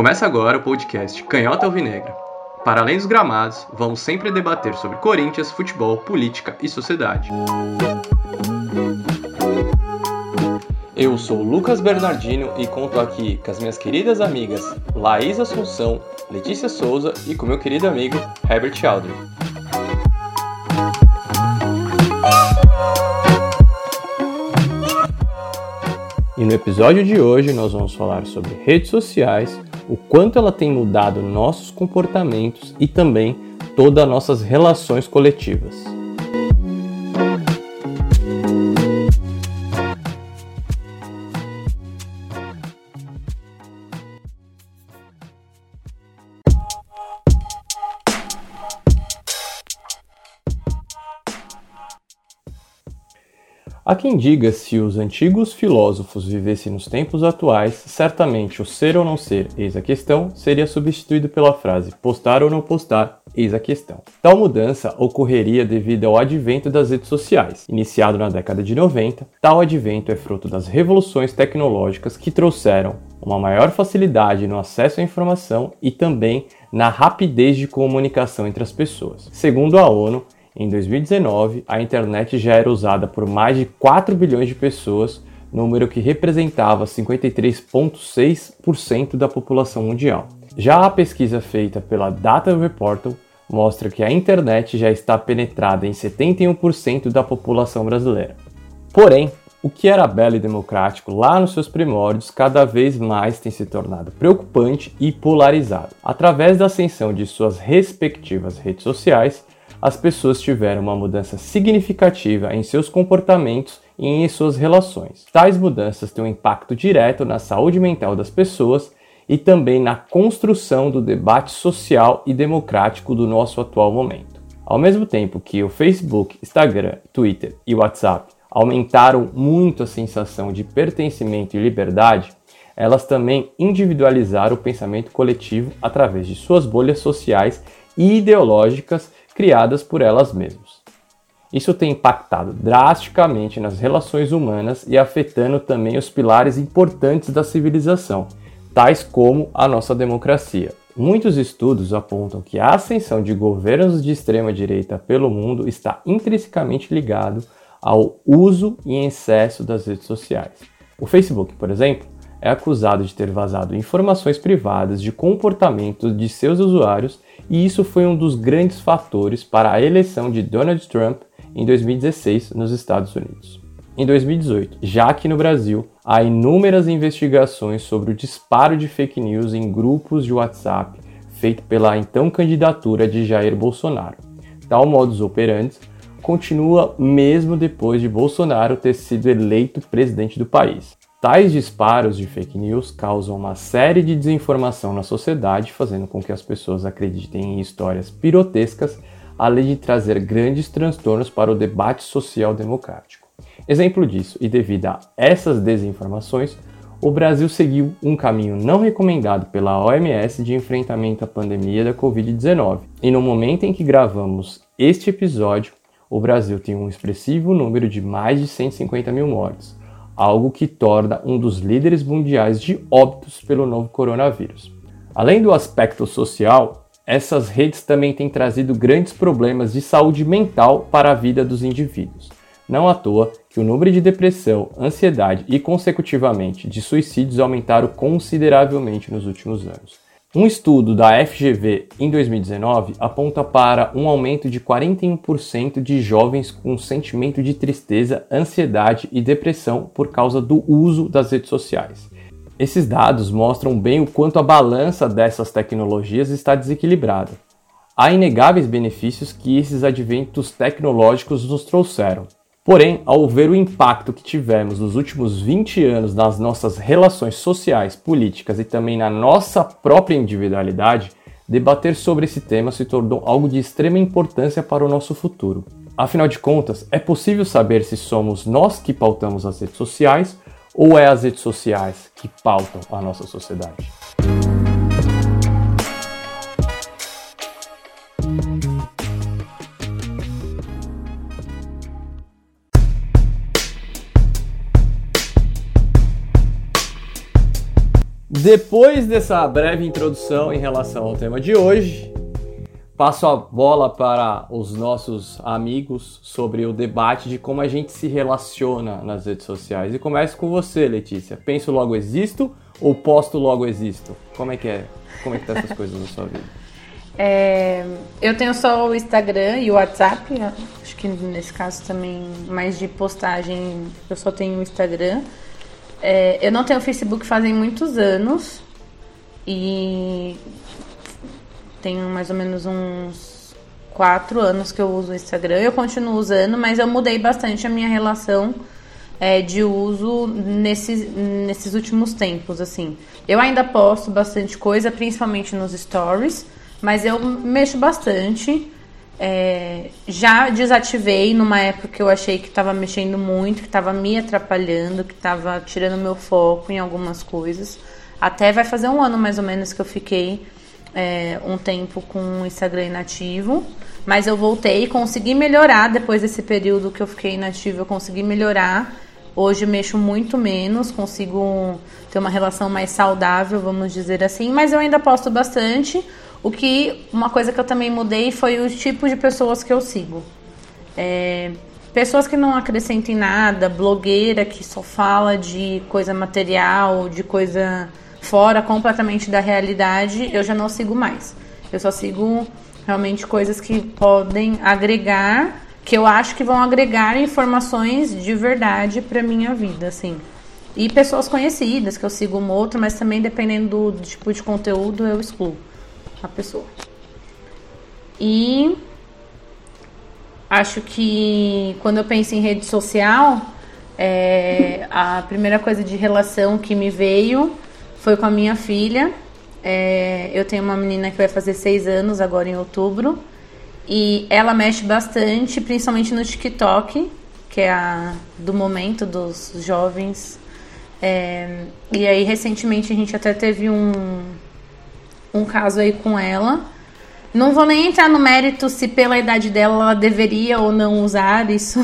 Começa agora o podcast Canhota Alvinegra. Para além dos gramados, vamos sempre debater sobre Corinthians, futebol, política e sociedade. Eu sou Lucas Bernardino e conto aqui com as minhas queridas amigas Laís Assunção, Letícia Souza e com meu querido amigo Herbert Aldrin. E no episódio de hoje nós vamos falar sobre redes sociais, o quanto ela tem mudado nossos comportamentos e também todas as nossas relações coletivas. Quem diga se os antigos filósofos vivessem nos tempos atuais, certamente o ser ou não ser, eis a questão, seria substituído pela frase postar ou não postar, eis a questão. Tal mudança ocorreria devido ao advento das redes sociais. Iniciado na década de 90, tal advento é fruto das revoluções tecnológicas que trouxeram uma maior facilidade no acesso à informação e também na rapidez de comunicação entre as pessoas. Segundo a ONU, em 2019, a internet já era usada por mais de 4 bilhões de pessoas, número que representava 53,6% da população mundial. Já a pesquisa feita pela Data Reportal mostra que a internet já está penetrada em 71% da população brasileira. Porém, o que era belo e democrático lá nos seus primórdios cada vez mais tem se tornado preocupante e polarizado. Através da ascensão de suas respectivas redes sociais, as pessoas tiveram uma mudança significativa em seus comportamentos e em suas relações. Tais mudanças têm um impacto direto na saúde mental das pessoas e também na construção do debate social e democrático do nosso atual momento. Ao mesmo tempo que o Facebook, Instagram, Twitter e WhatsApp aumentaram muito a sensação de pertencimento e liberdade, elas também individualizaram o pensamento coletivo através de suas bolhas sociais e ideológicas criadas por elas mesmas. Isso tem impactado drasticamente nas relações humanas e afetando também os pilares importantes da civilização, tais como a nossa democracia. Muitos estudos apontam que a ascensão de governos de extrema direita pelo mundo está intrinsecamente ligado ao uso e excesso das redes sociais. O Facebook, por exemplo, é acusado de ter vazado informações privadas de comportamento de seus usuários e isso foi um dos grandes fatores para a eleição de Donald Trump em 2016 nos Estados Unidos. Em 2018, já aqui no Brasil, há inúmeras investigações sobre o disparo de fake news em grupos de WhatsApp feito pela então candidatura de Jair Bolsonaro. Tal modus operandi continua mesmo depois de Bolsonaro ter sido eleito presidente do país. Tais disparos de fake news causam uma série de desinformação na sociedade, fazendo com que as pessoas acreditem em histórias pirotescas, além de trazer grandes transtornos para o debate social democrático. Exemplo disso, e devido a essas desinformações, o Brasil seguiu um caminho não recomendado pela OMS de enfrentamento à pandemia da Covid-19. E no momento em que gravamos este episódio, o Brasil tem um expressivo número de mais de 150 mil mortes algo que torna um dos líderes mundiais de óbitos pelo novo coronavírus. Além do aspecto social, essas redes também têm trazido grandes problemas de saúde mental para a vida dos indivíduos. Não à toa que o número de depressão, ansiedade e, consecutivamente, de suicídios aumentaram consideravelmente nos últimos anos. Um estudo da FGV em 2019 aponta para um aumento de 41% de jovens com sentimento de tristeza, ansiedade e depressão por causa do uso das redes sociais. Esses dados mostram bem o quanto a balança dessas tecnologias está desequilibrada. Há inegáveis benefícios que esses adventos tecnológicos nos trouxeram, Porém, ao ver o impacto que tivemos nos últimos 20 anos nas nossas relações sociais, políticas e também na nossa própria individualidade, debater sobre esse tema se tornou algo de extrema importância para o nosso futuro. Afinal de contas, é possível saber se somos nós que pautamos as redes sociais ou é as redes sociais que pautam a nossa sociedade? Depois dessa breve introdução em relação ao tema de hoje, passo a bola para os nossos amigos sobre o debate de como a gente se relaciona nas redes sociais. E começo com você, Letícia. Penso logo existo ou posto logo existo? Como é que é? Como é que tá essas coisas na sua vida? É, eu tenho só o Instagram e o WhatsApp. Acho que nesse caso também mais de postagem eu só tenho o Instagram. É, eu não tenho Facebook fazem muitos anos e tenho mais ou menos uns quatro anos que eu uso o Instagram. Eu continuo usando, mas eu mudei bastante a minha relação é, de uso nesses, nesses últimos tempos, assim. Eu ainda posto bastante coisa, principalmente nos stories, mas eu mexo bastante. É, já desativei numa época que eu achei que estava mexendo muito, que estava me atrapalhando, que estava tirando meu foco em algumas coisas. Até vai fazer um ano mais ou menos que eu fiquei é, um tempo com o Instagram inativo, mas eu voltei e consegui melhorar depois desse período que eu fiquei inativo. Eu consegui melhorar. Hoje mexo muito menos, consigo ter uma relação mais saudável, vamos dizer assim, mas eu ainda posto bastante. O que uma coisa que eu também mudei foi o tipo de pessoas que eu sigo. É, pessoas que não acrescentem nada, blogueira que só fala de coisa material, de coisa fora completamente da realidade, eu já não sigo mais. Eu só sigo realmente coisas que podem agregar, que eu acho que vão agregar informações de verdade para minha vida, assim. E pessoas conhecidas, que eu sigo um outro, mas também dependendo do tipo de conteúdo, eu excluo a pessoa. E acho que quando eu penso em rede social, é, a primeira coisa de relação que me veio foi com a minha filha. É, eu tenho uma menina que vai fazer seis anos agora em outubro. E ela mexe bastante, principalmente no TikTok, que é a do momento dos jovens. É, e aí, recentemente, a gente até teve um, um caso aí com ela. Não vou nem entrar no mérito se pela idade dela ela deveria ou não usar, isso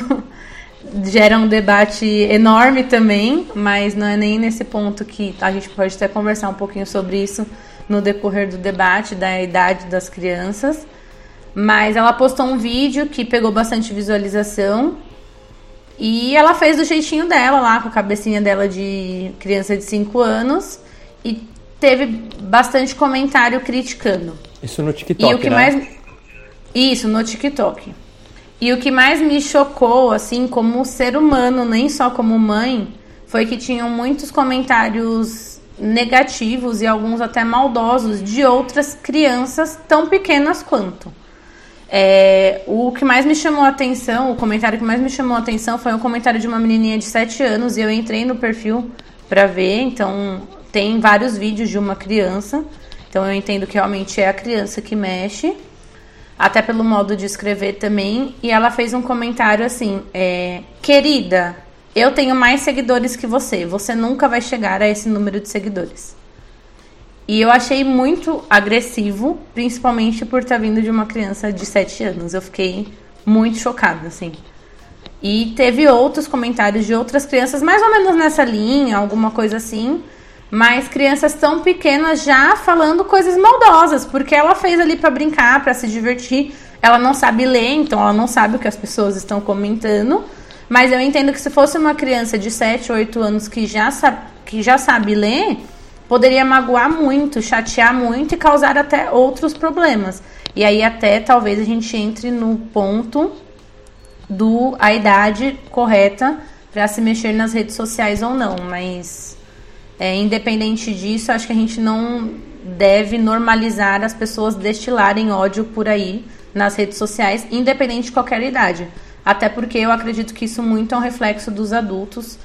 gera um debate enorme também, mas não é nem nesse ponto que a gente pode até conversar um pouquinho sobre isso no decorrer do debate da idade das crianças. Mas ela postou um vídeo que pegou bastante visualização e ela fez do jeitinho dela lá, com a cabecinha dela de criança de 5 anos e teve bastante comentário criticando. Isso no TikTok, e o que né? mais Isso, no TikTok. E o que mais me chocou, assim, como ser humano, nem só como mãe, foi que tinham muitos comentários negativos e alguns até maldosos de outras crianças tão pequenas quanto. É, o que mais me chamou a atenção, o comentário que mais me chamou a atenção foi um comentário de uma menininha de 7 anos e eu entrei no perfil para ver, então tem vários vídeos de uma criança, então eu entendo que realmente é a criança que mexe, até pelo modo de escrever também. E ela fez um comentário assim: é, Querida, eu tenho mais seguidores que você, você nunca vai chegar a esse número de seguidores. E eu achei muito agressivo, principalmente por estar vindo de uma criança de 7 anos. Eu fiquei muito chocada, assim. E teve outros comentários de outras crianças, mais ou menos nessa linha, alguma coisa assim mas crianças tão pequenas já falando coisas maldosas, porque ela fez ali para brincar, para se divertir. Ela não sabe ler, então ela não sabe o que as pessoas estão comentando. Mas eu entendo que se fosse uma criança de 7, 8 anos que já sabe, que já sabe ler, poderia magoar muito, chatear muito e causar até outros problemas. E aí até talvez a gente entre no ponto do a idade correta para se mexer nas redes sociais ou não, mas é, independente disso, acho que a gente não deve normalizar as pessoas destilarem ódio por aí nas redes sociais, independente de qualquer idade. Até porque eu acredito que isso muito é um reflexo dos adultos,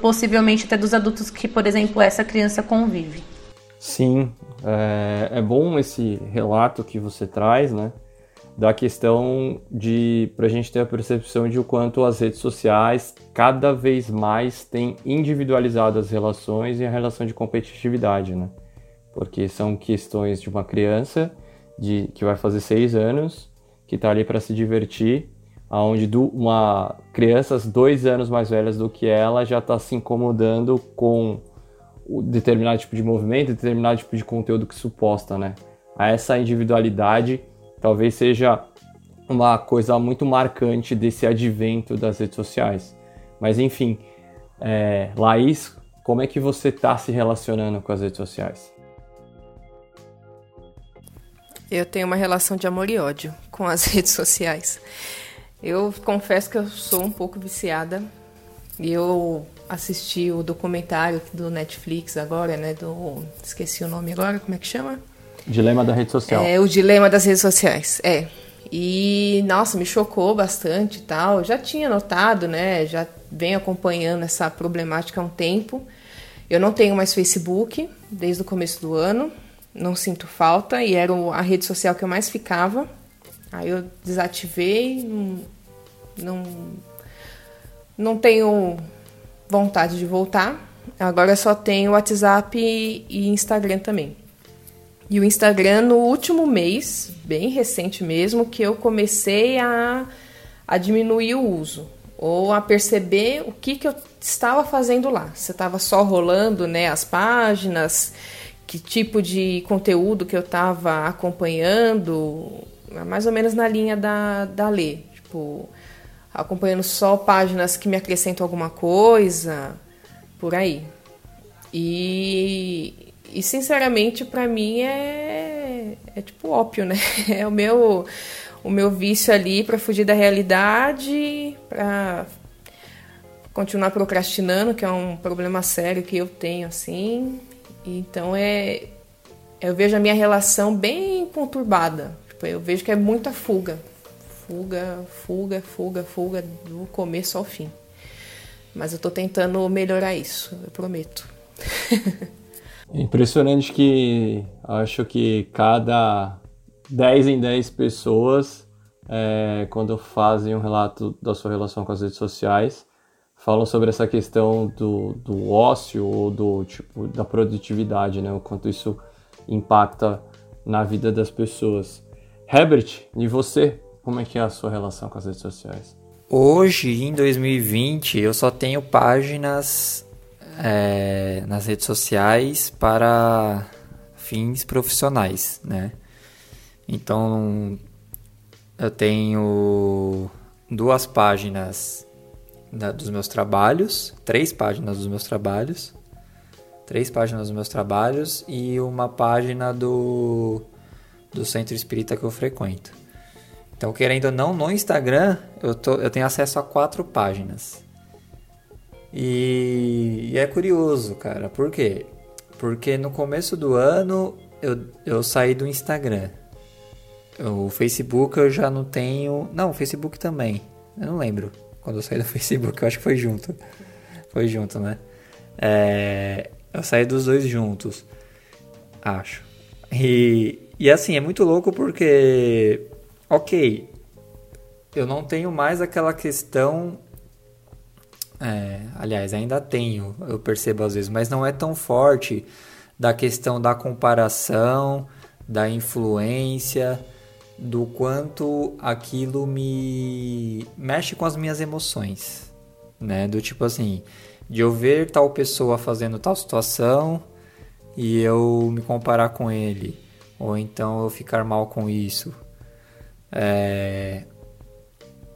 possivelmente até dos adultos que, por exemplo, essa criança convive. Sim, é, é bom esse relato que você traz, né? Da questão de para a gente ter a percepção de o quanto as redes sociais cada vez mais têm individualizado as relações e a relação de competitividade, né? Porque são questões de uma criança de que vai fazer seis anos que está ali para se divertir, aonde uma crianças dois anos mais velhas do que ela já está se incomodando com o determinado tipo de movimento, determinado tipo de conteúdo que suposta, né? A essa individualidade talvez seja uma coisa muito marcante desse advento das redes sociais. Mas enfim, é, Laís, como é que você está se relacionando com as redes sociais? Eu tenho uma relação de amor e ódio com as redes sociais. Eu confesso que eu sou um pouco viciada. E eu assisti o documentário do Netflix agora, né? Do. Esqueci o nome agora, como é que chama? Dilema da rede social. É, o dilema das redes sociais. É. E, nossa, me chocou bastante e tal. Já tinha notado, né? Já venho acompanhando essa problemática há um tempo. Eu não tenho mais Facebook desde o começo do ano. Não sinto falta. E era a rede social que eu mais ficava. Aí eu desativei. Não, não, não tenho vontade de voltar. Agora só tenho WhatsApp e Instagram também. E o Instagram, no último mês, bem recente mesmo, que eu comecei a, a diminuir o uso. Ou a perceber o que, que eu estava fazendo lá. Se estava só rolando né, as páginas, que tipo de conteúdo que eu estava acompanhando, mais ou menos na linha da, da Lê. Tipo, acompanhando só páginas que me acrescentam alguma coisa, por aí. E e sinceramente, para mim é, é tipo ópio, né? É o meu o meu vício ali para fugir da realidade, para continuar procrastinando, que é um problema sério que eu tenho assim. Então é eu vejo a minha relação bem conturbada. Tipo, eu vejo que é muita fuga. Fuga, fuga, fuga, fuga do começo ao fim. Mas eu tô tentando melhorar isso, eu prometo. Impressionante que acho que cada 10 em 10 pessoas, é, quando fazem um relato da sua relação com as redes sociais, falam sobre essa questão do, do ócio ou do tipo da produtividade, né? O quanto isso impacta na vida das pessoas. Herbert, e você? Como é que é a sua relação com as redes sociais? Hoje, em 2020, eu só tenho páginas é, nas redes sociais para fins profissionais, né? Então, eu tenho duas páginas da, dos meus trabalhos, três páginas dos meus trabalhos, três páginas dos meus trabalhos e uma página do, do centro espírita que eu frequento. Então, querendo ou não, no Instagram eu, tô, eu tenho acesso a quatro páginas. E, e é curioso, cara. Por quê? Porque no começo do ano eu, eu saí do Instagram. O Facebook eu já não tenho. Não, o Facebook também. Eu não lembro. Quando eu saí do Facebook, eu acho que foi junto. Foi junto, né? É, eu saí dos dois juntos. Acho. E, e assim, é muito louco porque. Ok. Eu não tenho mais aquela questão é, aliás, ainda tenho, eu percebo às vezes, mas não é tão forte da questão da comparação, da influência, do quanto aquilo me mexe com as minhas emoções, né? Do tipo assim, de eu ver tal pessoa fazendo tal situação e eu me comparar com ele, ou então eu ficar mal com isso. É,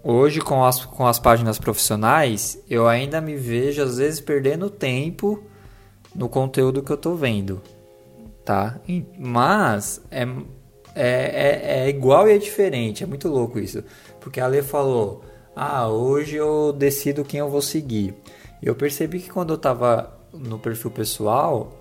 Hoje, com as, com as páginas profissionais, eu ainda me vejo, às vezes, perdendo tempo no conteúdo que eu tô vendo, tá? Mas é, é, é, é igual e é diferente, é muito louco isso. Porque a Lê falou, ah, hoje eu decido quem eu vou seguir. Eu percebi que quando eu tava no perfil pessoal,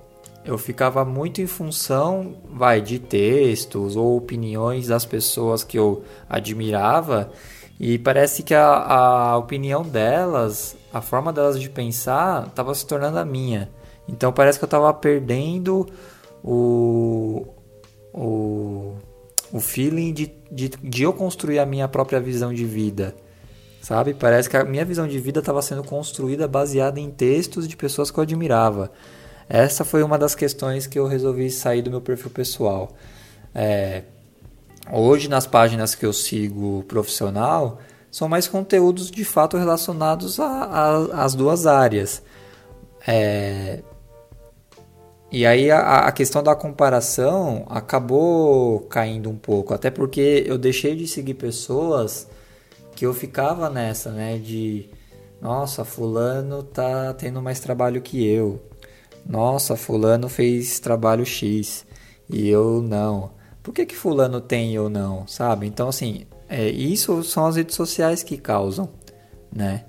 eu ficava muito em função, vai, de textos ou opiniões das pessoas que eu admirava e parece que a, a opinião delas, a forma delas de pensar, estava se tornando a minha. Então parece que eu estava perdendo o, o, o feeling de, de, de eu construir a minha própria visão de vida. Sabe? Parece que a minha visão de vida estava sendo construída baseada em textos de pessoas que eu admirava. Essa foi uma das questões que eu resolvi sair do meu perfil pessoal. É, Hoje, nas páginas que eu sigo profissional, são mais conteúdos de fato relacionados às duas áreas. É, e aí a, a, questão da comparação acabou caindo um pouco, até porque eu deixei de seguir pessoas que eu ficava nessa, né, de nossa, fulano tá tendo mais trabalho que eu. Nossa, fulano fez trabalho X e eu não. Por que que fulano tem eu não, sabe? Então assim, é, isso são as redes sociais que causam, né?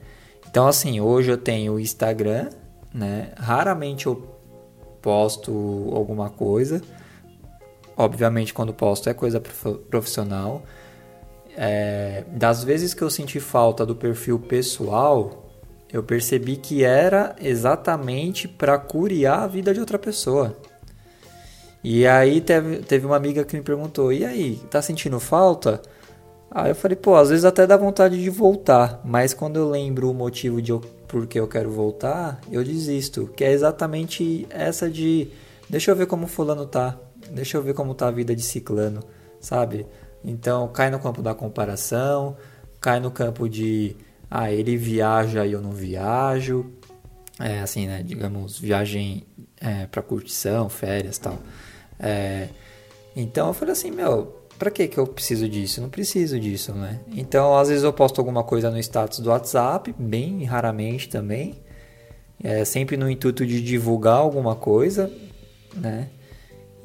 Então assim, hoje eu tenho o Instagram, né? Raramente eu posto alguma coisa. Obviamente, quando posto é coisa profissional. É, das vezes que eu senti falta do perfil pessoal, eu percebi que era exatamente para curiar a vida de outra pessoa. E aí teve, teve uma amiga que me perguntou: e aí, tá sentindo falta? Aí eu falei: pô, às vezes até dá vontade de voltar, mas quando eu lembro o motivo de eu porque eu quero voltar, eu desisto. Que é exatamente essa de deixa eu ver como fulano tá, deixa eu ver como tá a vida de ciclano, sabe? Então cai no campo da comparação, cai no campo de ah, ele viaja e eu não viajo. É assim, né? Digamos, viagem é, para curtição, férias tal. É, então eu falei assim, meu, Pra que que eu preciso disso? Não preciso disso, né? Então, às vezes eu posto alguma coisa no status do WhatsApp, bem raramente também. É sempre no intuito de divulgar alguma coisa, né?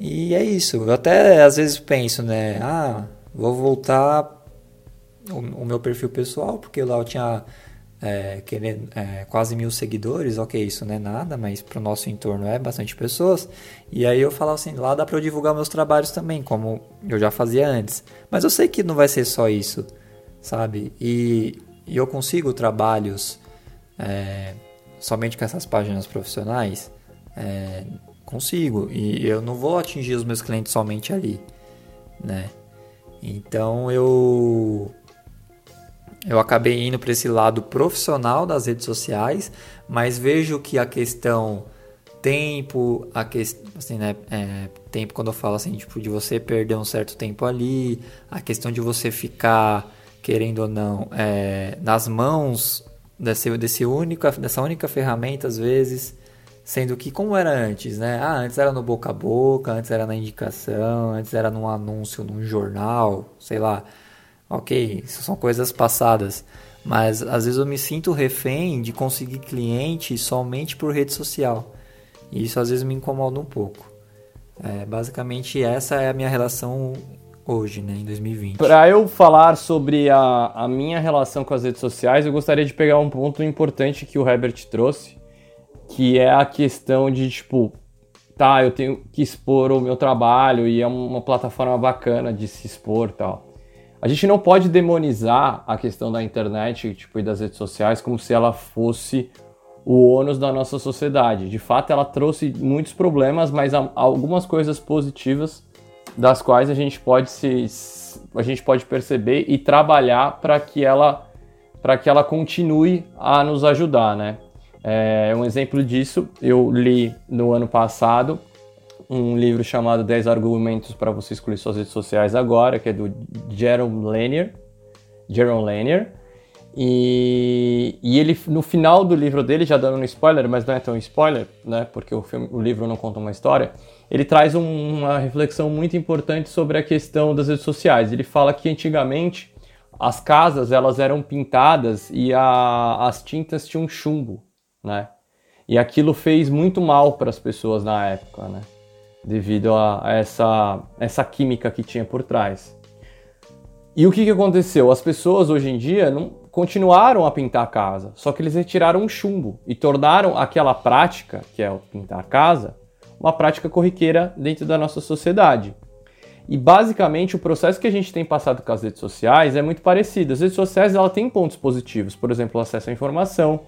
E é isso. Eu até às vezes penso, né? Ah, vou voltar o, o meu perfil pessoal, porque lá eu tinha é, querendo, é, quase mil seguidores, ok, isso não é nada, mas para o nosso entorno é bastante pessoas. E aí eu falo assim, lá dá para eu divulgar meus trabalhos também, como eu já fazia antes. Mas eu sei que não vai ser só isso, sabe? E, e eu consigo trabalhos é, somente com essas páginas profissionais, é, consigo. E eu não vou atingir os meus clientes somente ali, né? Então eu eu acabei indo para esse lado profissional das redes sociais, mas vejo que a questão tempo, a questão, assim, né, é, tempo quando eu falo assim, tipo, de você perder um certo tempo ali, a questão de você ficar, querendo ou não, é, nas mãos desse, desse única, dessa única ferramenta, às vezes, sendo que como era antes, né? Ah, antes era no boca a boca, antes era na indicação, antes era num anúncio num jornal, sei lá. Ok, isso são coisas passadas. Mas às vezes eu me sinto refém de conseguir cliente somente por rede social. E isso às vezes me incomoda um pouco. É, basicamente essa é a minha relação hoje, né, em 2020. Para eu falar sobre a, a minha relação com as redes sociais, eu gostaria de pegar um ponto importante que o Herbert trouxe, que é a questão de, tipo, tá, eu tenho que expor o meu trabalho e é uma plataforma bacana de se expor tal. A gente não pode demonizar a questão da internet tipo, e das redes sociais como se ela fosse o ônus da nossa sociedade. De fato, ela trouxe muitos problemas, mas algumas coisas positivas das quais a gente pode se a gente pode perceber e trabalhar para que ela para que ela continue a nos ajudar, né? É, um exemplo disso eu li no ano passado um livro chamado 10 argumentos para você excluir suas redes sociais agora, que é do Jerome Lanier. Jerome Lanier. E, e, ele, no final do livro dele, já dando um spoiler, mas não é tão spoiler, né? Porque o, filme, o livro não conta uma história. Ele traz um, uma reflexão muito importante sobre a questão das redes sociais. Ele fala que antigamente as casas elas eram pintadas e a, as tintas tinham chumbo, né? E aquilo fez muito mal para as pessoas na época, né? Devido a, essa, essa química que tinha por trás. E o que, que aconteceu? As pessoas hoje em dia não continuaram a pintar a casa, só que eles retiraram o chumbo e tornaram aquela prática, que é o pintar a casa, uma prática corriqueira dentro da nossa sociedade. E basicamente o processo que a gente tem passado com as redes sociais é muito parecido. As redes sociais ela têm pontos positivos, por exemplo, o acesso à informação,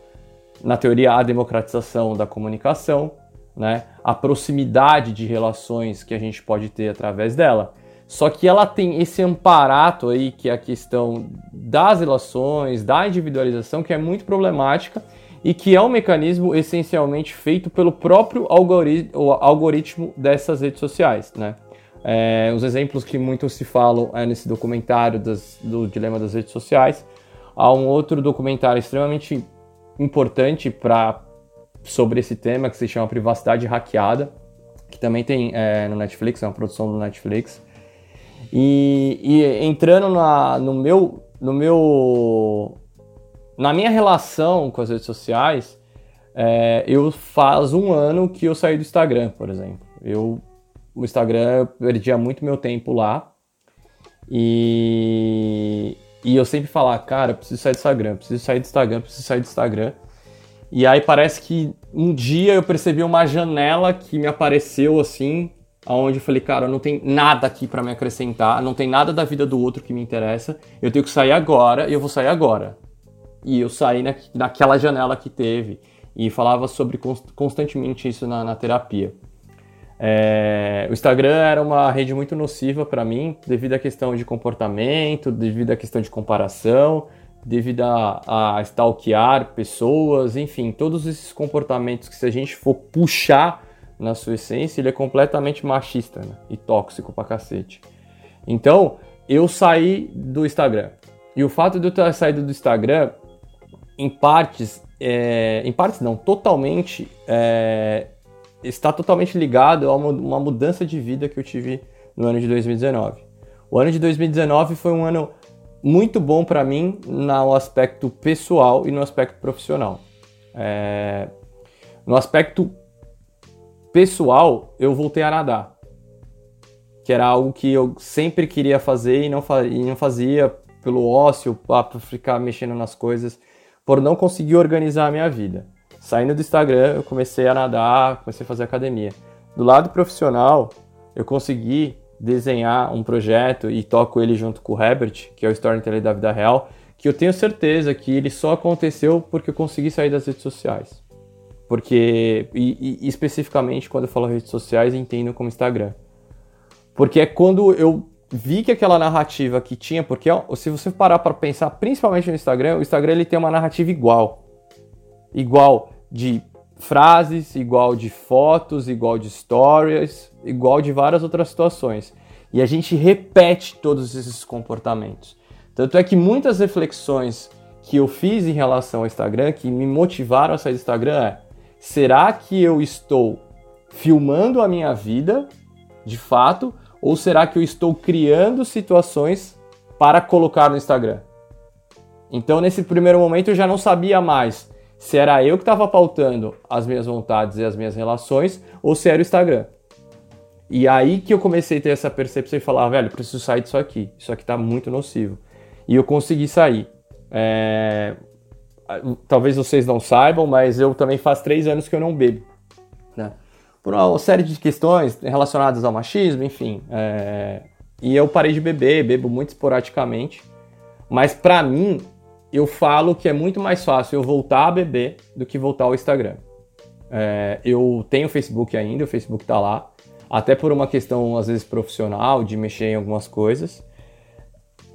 na teoria a democratização da comunicação, né? A proximidade de relações que a gente pode ter através dela. Só que ela tem esse amparato aí, que é a questão das relações, da individualização, que é muito problemática e que é um mecanismo essencialmente feito pelo próprio algoritmo, dessas redes sociais, né? É, os exemplos que muito se falam é nesse documentário das, do dilema das redes sociais. Há um outro documentário extremamente importante para sobre esse tema que se chama privacidade hackeada, que também tem é, no Netflix, é uma produção do Netflix. E, e entrando na, no meu, no meu, na minha relação com as redes sociais, é, eu faz um ano que eu saí do Instagram, por exemplo. Eu, o Instagram, eu perdia muito meu tempo lá. E, e eu sempre falava, cara, preciso sair do Instagram, preciso sair do Instagram, preciso sair do Instagram. E aí parece que um dia eu percebi uma janela que me apareceu assim, aonde eu falei, cara, não tem nada aqui para me acrescentar, não tem nada da vida do outro que me interessa. Eu tenho que sair agora e eu vou sair agora. E eu saí na, naquela janela que teve e falava sobre constantemente isso na, na terapia. É, o Instagram era uma rede muito nociva para mim, devido à questão de comportamento, devido à questão de comparação, devido a, a stalkear pessoas, enfim, todos esses comportamentos que se a gente for puxar na sua essência, ele é completamente machista né? e tóxico pra cacete. Então, eu saí do Instagram. E o fato de eu ter saído do Instagram, em partes, é, em partes não, totalmente, é, está totalmente ligado a uma, uma mudança de vida que eu tive no ano de 2019. O ano de 2019 foi um ano muito bom para mim no aspecto pessoal e no aspecto profissional. É... No aspecto pessoal, eu voltei a nadar, que era algo que eu sempre queria fazer e não, e não fazia pelo ócio, para ficar mexendo nas coisas, por não conseguir organizar a minha vida. Saindo do Instagram, eu comecei a nadar, comecei a fazer academia. Do lado profissional, eu consegui desenhar um projeto e toco ele junto com o Herbert, que é o storyteller da vida real, que eu tenho certeza que ele só aconteceu porque eu consegui sair das redes sociais. Porque, e, e especificamente quando eu falo redes sociais, entendo como Instagram. Porque é quando eu vi que aquela narrativa que tinha, porque se você parar para pensar, principalmente no Instagram, o Instagram ele tem uma narrativa igual. Igual de frases, igual de fotos, igual de stories, igual de várias outras situações. E a gente repete todos esses comportamentos. Tanto é que muitas reflexões que eu fiz em relação ao Instagram, que me motivaram a sair do Instagram, é: será que eu estou filmando a minha vida, de fato, ou será que eu estou criando situações para colocar no Instagram? Então, nesse primeiro momento, eu já não sabia mais se era eu que estava pautando as minhas vontades e as minhas relações ou se era o Instagram. E aí que eu comecei a ter essa percepção e falar, velho, preciso sair disso aqui. Isso aqui tá muito nocivo. E eu consegui sair. É... Talvez vocês não saibam, mas eu também faz três anos que eu não bebo. Né? Por uma série de questões relacionadas ao machismo, enfim. É... E eu parei de beber, bebo muito esporadicamente. Mas para mim, eu falo que é muito mais fácil eu voltar a beber do que voltar ao Instagram. É... eu tenho Facebook ainda, o Facebook tá lá até por uma questão às vezes profissional, de mexer em algumas coisas.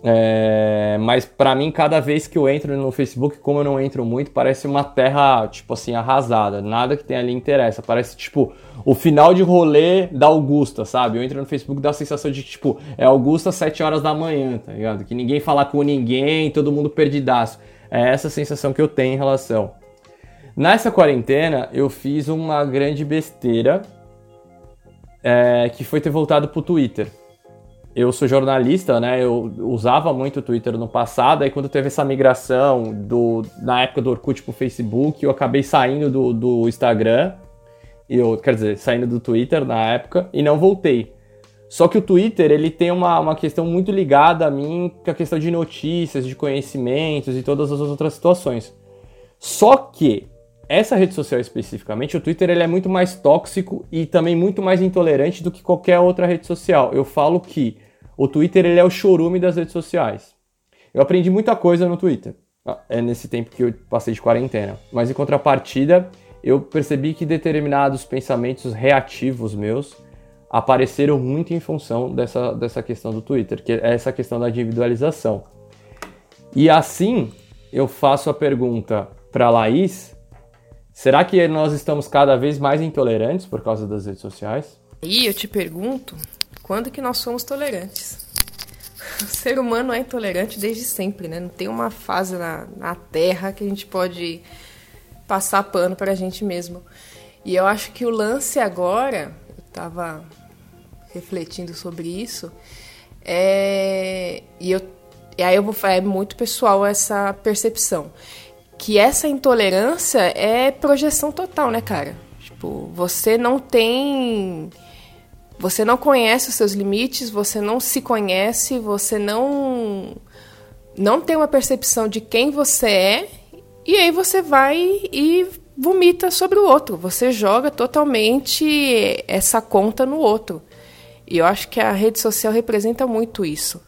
É, mas para mim, cada vez que eu entro no Facebook, como eu não entro muito, parece uma terra, tipo assim, arrasada. Nada que tem ali interessa. Parece, tipo, o final de rolê da Augusta, sabe? Eu entro no Facebook dá a sensação de, tipo, é Augusta às 7 horas da manhã, tá ligado? Que ninguém fala com ninguém, todo mundo perdidaço. É essa sensação que eu tenho em relação. Nessa quarentena, eu fiz uma grande besteira é, que foi ter voltado pro Twitter. Eu sou jornalista, né? Eu usava muito o Twitter no passado, aí quando teve essa migração do, na época do Orkut pro Facebook, eu acabei saindo do, do Instagram, eu, quer dizer, saindo do Twitter na época, e não voltei. Só que o Twitter, ele tem uma, uma questão muito ligada a mim, com a questão de notícias, de conhecimentos e todas as outras situações. Só que essa rede social especificamente, o Twitter, ele é muito mais tóxico e também muito mais intolerante do que qualquer outra rede social. Eu falo que o Twitter ele é o chorume das redes sociais. Eu aprendi muita coisa no Twitter, ah, é nesse tempo que eu passei de quarentena. Mas em contrapartida, eu percebi que determinados pensamentos reativos meus apareceram muito em função dessa, dessa questão do Twitter, que é essa questão da individualização. E assim, eu faço a pergunta para Laís Será que nós estamos cada vez mais intolerantes por causa das redes sociais? E eu te pergunto, quando que nós somos tolerantes? O ser humano é intolerante desde sempre, né? Não tem uma fase na, na Terra que a gente pode passar pano para a gente mesmo. E eu acho que o lance agora, estava refletindo sobre isso. É, e, eu, e aí eu vou é muito pessoal essa percepção que essa intolerância é projeção total, né, cara? Tipo, você não tem você não conhece os seus limites, você não se conhece, você não não tem uma percepção de quem você é, e aí você vai e vomita sobre o outro. Você joga totalmente essa conta no outro. E eu acho que a rede social representa muito isso.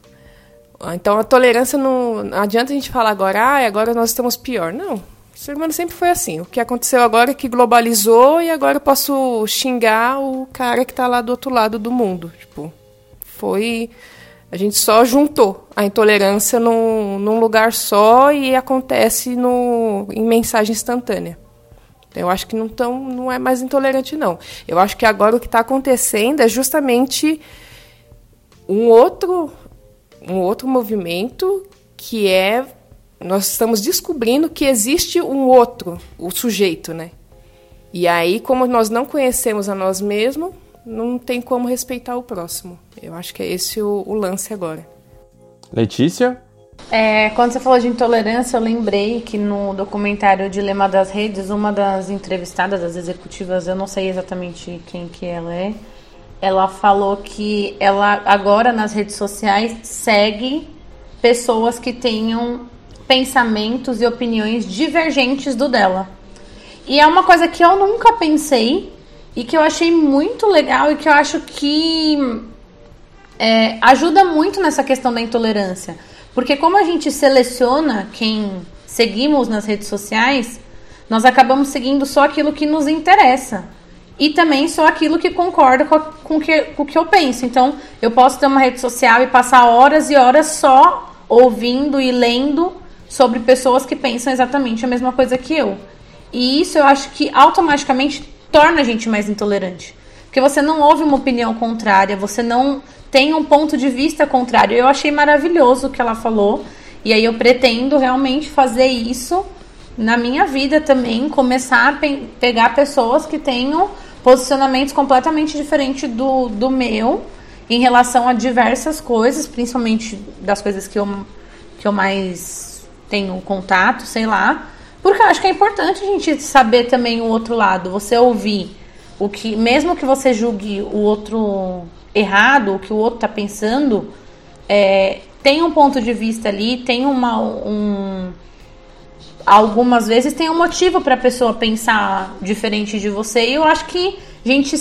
Então a tolerância não, não adianta a gente falar agora, ah, agora nós estamos pior. Não. O ser humano sempre foi assim. O que aconteceu agora é que globalizou e agora eu posso xingar o cara que está lá do outro lado do mundo. Tipo, foi. A gente só juntou a intolerância num, num lugar só e acontece no, em mensagem instantânea. Eu acho que não, tão, não é mais intolerante, não. Eu acho que agora o que está acontecendo é justamente um outro, um outro movimento que é nós estamos descobrindo que existe um outro, o sujeito, né? E aí, como nós não conhecemos a nós mesmos, não tem como respeitar o próximo. Eu acho que é esse o, o lance agora. Letícia? É, quando você falou de intolerância, eu lembrei que no documentário Dilema das Redes, uma das entrevistadas, das executivas, eu não sei exatamente quem que ela é, ela falou que ela agora nas redes sociais segue pessoas que tenham pensamentos e opiniões divergentes do dela. E é uma coisa que eu nunca pensei e que eu achei muito legal e que eu acho que é, ajuda muito nessa questão da intolerância. Porque como a gente seleciona quem seguimos nas redes sociais, nós acabamos seguindo só aquilo que nos interessa. E também só aquilo que concorda com, a, com, que, com o que eu penso. Então, eu posso ter uma rede social e passar horas e horas só ouvindo e lendo sobre pessoas que pensam exatamente a mesma coisa que eu. E isso eu acho que automaticamente torna a gente mais intolerante. Porque você não ouve uma opinião contrária, você não tem um ponto de vista contrário. Eu achei maravilhoso o que ela falou. E aí eu pretendo realmente fazer isso na minha vida também, começar a pe pegar pessoas que tenham posicionamentos completamente diferentes do, do meu em relação a diversas coisas, principalmente das coisas que eu, que eu mais tenho contato, sei lá. Porque eu acho que é importante a gente saber também o outro lado, você ouvir o que, mesmo que você julgue o outro errado, o que o outro tá pensando, é, tem um ponto de vista ali, tem uma um algumas vezes tem um motivo para a pessoa pensar diferente de você. E eu acho que a gente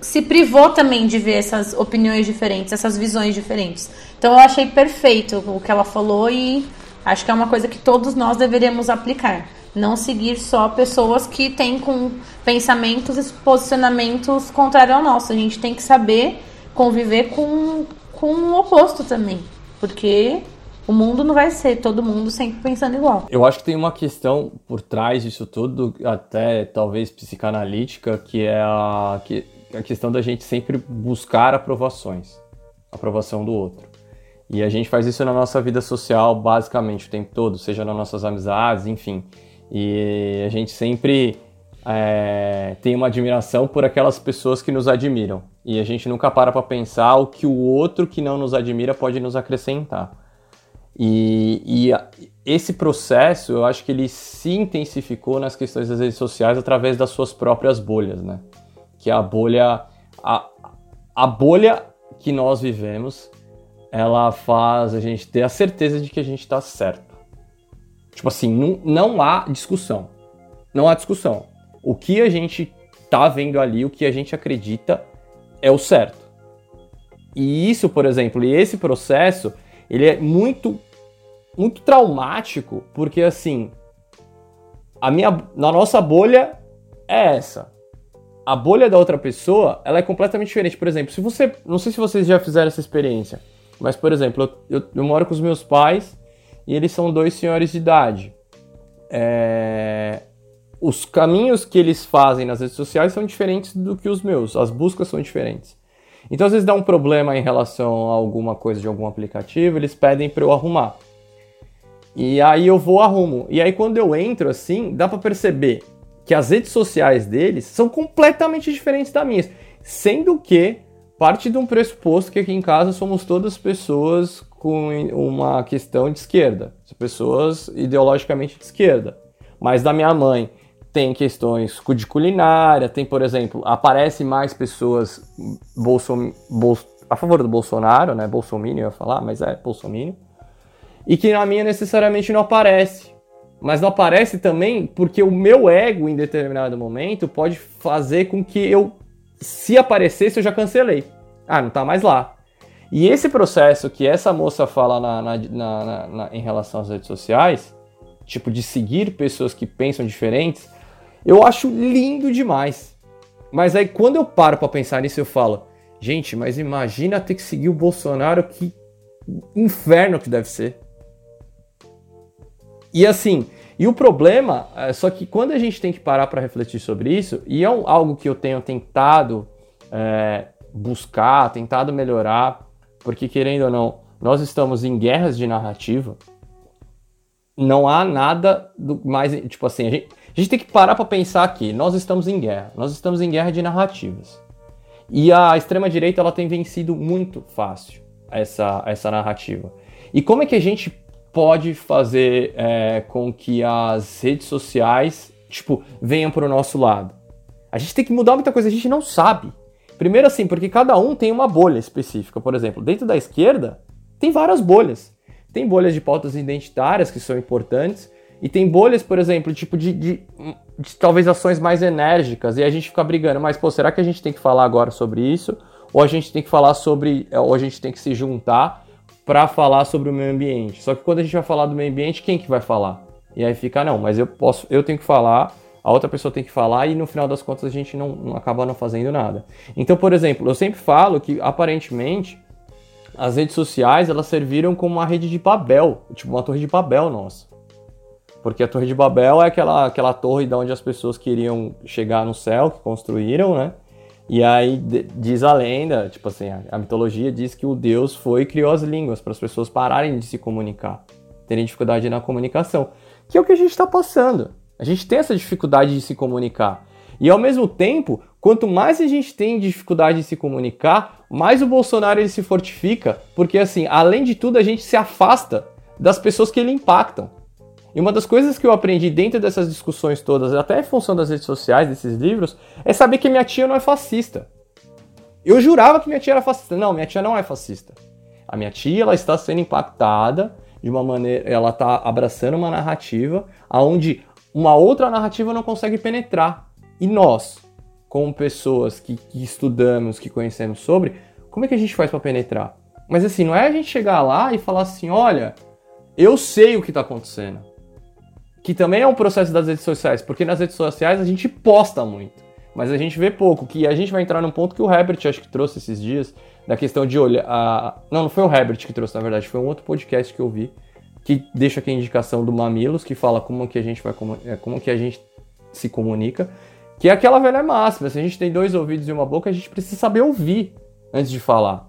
se privou também de ver essas opiniões diferentes, essas visões diferentes. Então eu achei perfeito o que ela falou e Acho que é uma coisa que todos nós deveríamos aplicar. Não seguir só pessoas que têm com pensamentos e posicionamentos contrários ao nosso. A gente tem que saber conviver com, com o oposto também. Porque o mundo não vai ser todo mundo sempre pensando igual. Eu acho que tem uma questão por trás disso tudo, até talvez psicanalítica, que é a, que, a questão da gente sempre buscar aprovações aprovação do outro. E a gente faz isso na nossa vida social basicamente o tempo todo, seja nas nossas amizades, enfim. E a gente sempre é, tem uma admiração por aquelas pessoas que nos admiram. E a gente nunca para para pensar o que o outro que não nos admira pode nos acrescentar. E, e esse processo, eu acho que ele se intensificou nas questões das redes sociais através das suas próprias bolhas, né? Que é a bolha, a, a bolha que nós vivemos ela faz a gente ter a certeza de que a gente está certo. Tipo assim, não, não há discussão. Não há discussão. O que a gente tá vendo ali, o que a gente acredita é o certo. E isso, por exemplo, e esse processo, ele é muito muito traumático, porque assim, a minha na nossa bolha é essa. A bolha da outra pessoa, ela é completamente diferente. Por exemplo, se você, não sei se vocês já fizeram essa experiência. Mas, por exemplo, eu, eu, moro com os meus pais e eles são dois senhores de idade. É... Os caminhos que eles fazem nas redes sociais são diferentes do que os meus, as buscas são diferentes. Então, às vezes dá um problema em relação a alguma coisa de algum aplicativo, eles pedem para eu arrumar. E aí eu vou arrumo. E aí quando eu entro assim, dá para perceber que as redes sociais deles são completamente diferentes das minhas, sendo que parte de um pressuposto que aqui em casa somos todas pessoas com uma questão de esquerda, pessoas ideologicamente de esquerda. Mas da minha mãe tem questões de culinária, tem, por exemplo, aparece mais pessoas a favor do Bolsonaro, né? Bolsonaro, ia falar, mas é Bolsonaro. E que na minha necessariamente não aparece. Mas não aparece também porque o meu ego, em determinado momento, pode fazer com que eu, se aparecesse, eu já cancelei. Ah, não tá mais lá. E esse processo que essa moça fala na, na, na, na, em relação às redes sociais, tipo de seguir pessoas que pensam diferentes, eu acho lindo demais. Mas aí quando eu paro para pensar nisso, eu falo, gente, mas imagina ter que seguir o Bolsonaro, que inferno que deve ser. E assim, e o problema é só que quando a gente tem que parar para refletir sobre isso, e é algo que eu tenho tentado é, buscar, tentado melhorar, porque querendo ou não, nós estamos em guerras de narrativa. Não há nada do mais, tipo assim, a gente, a gente tem que parar para pensar aqui, nós estamos em guerra, nós estamos em guerra de narrativas. E a extrema direita ela tem vencido muito fácil essa, essa narrativa. E como é que a gente pode fazer é, com que as redes sociais, tipo, venham para o nosso lado? A gente tem que mudar muita coisa, a gente não sabe. Primeiro assim, porque cada um tem uma bolha específica. Por exemplo, dentro da esquerda, tem várias bolhas. Tem bolhas de pautas identitárias que são importantes, e tem bolhas, por exemplo, tipo de, de, de, talvez ações mais enérgicas, e a gente fica brigando, mas pô, será que a gente tem que falar agora sobre isso? Ou a gente tem que falar sobre. Ou a gente tem que se juntar para falar sobre o meio ambiente. Só que quando a gente vai falar do meio ambiente, quem que vai falar? E aí fica, não, mas eu posso, eu tenho que falar, a outra pessoa tem que falar, e no final das contas a gente não, não acaba não fazendo nada. Então, por exemplo, eu sempre falo que aparentemente as redes sociais elas serviram como uma rede de Babel, tipo uma torre de Babel nossa. Porque a Torre de Babel é aquela, aquela torre de onde as pessoas queriam chegar no céu, que construíram, né? E aí diz a lenda, tipo assim, a, mitologia diz que o Deus foi e criou as línguas para as pessoas pararem de se comunicar, terem dificuldade na comunicação, que é o que a gente está passando. A gente tem essa dificuldade de se comunicar. E ao mesmo tempo, quanto mais a gente tem dificuldade de se comunicar, mais o Bolsonaro ele se fortifica, porque assim, além de tudo, a gente se afasta das pessoas que ele impactam. E uma das coisas que eu aprendi dentro dessas discussões todas, até em função das redes sociais, desses livros, é saber que minha tia não é fascista. Eu jurava que minha tia era fascista. Não, minha tia não é fascista. A minha tia ela está sendo impactada de uma maneira, ela está abraçando uma narrativa aonde uma outra narrativa não consegue penetrar. E nós, como pessoas que, que estudamos, que conhecemos sobre, como é que a gente faz para penetrar? Mas assim, não é a gente chegar lá e falar assim, olha, eu sei o que está acontecendo que também é um processo das redes sociais, porque nas redes sociais a gente posta muito, mas a gente vê pouco, que a gente vai entrar num ponto que o Herbert acho que trouxe esses dias, da questão de olhar... A... Não, não foi o Herbert que trouxe, na verdade, foi um outro podcast que eu vi, que deixa aqui a indicação do Mamilos, que fala como que a gente vai é, como que a gente se comunica, que é aquela velha máxima, se a gente tem dois ouvidos e uma boca, a gente precisa saber ouvir antes de falar.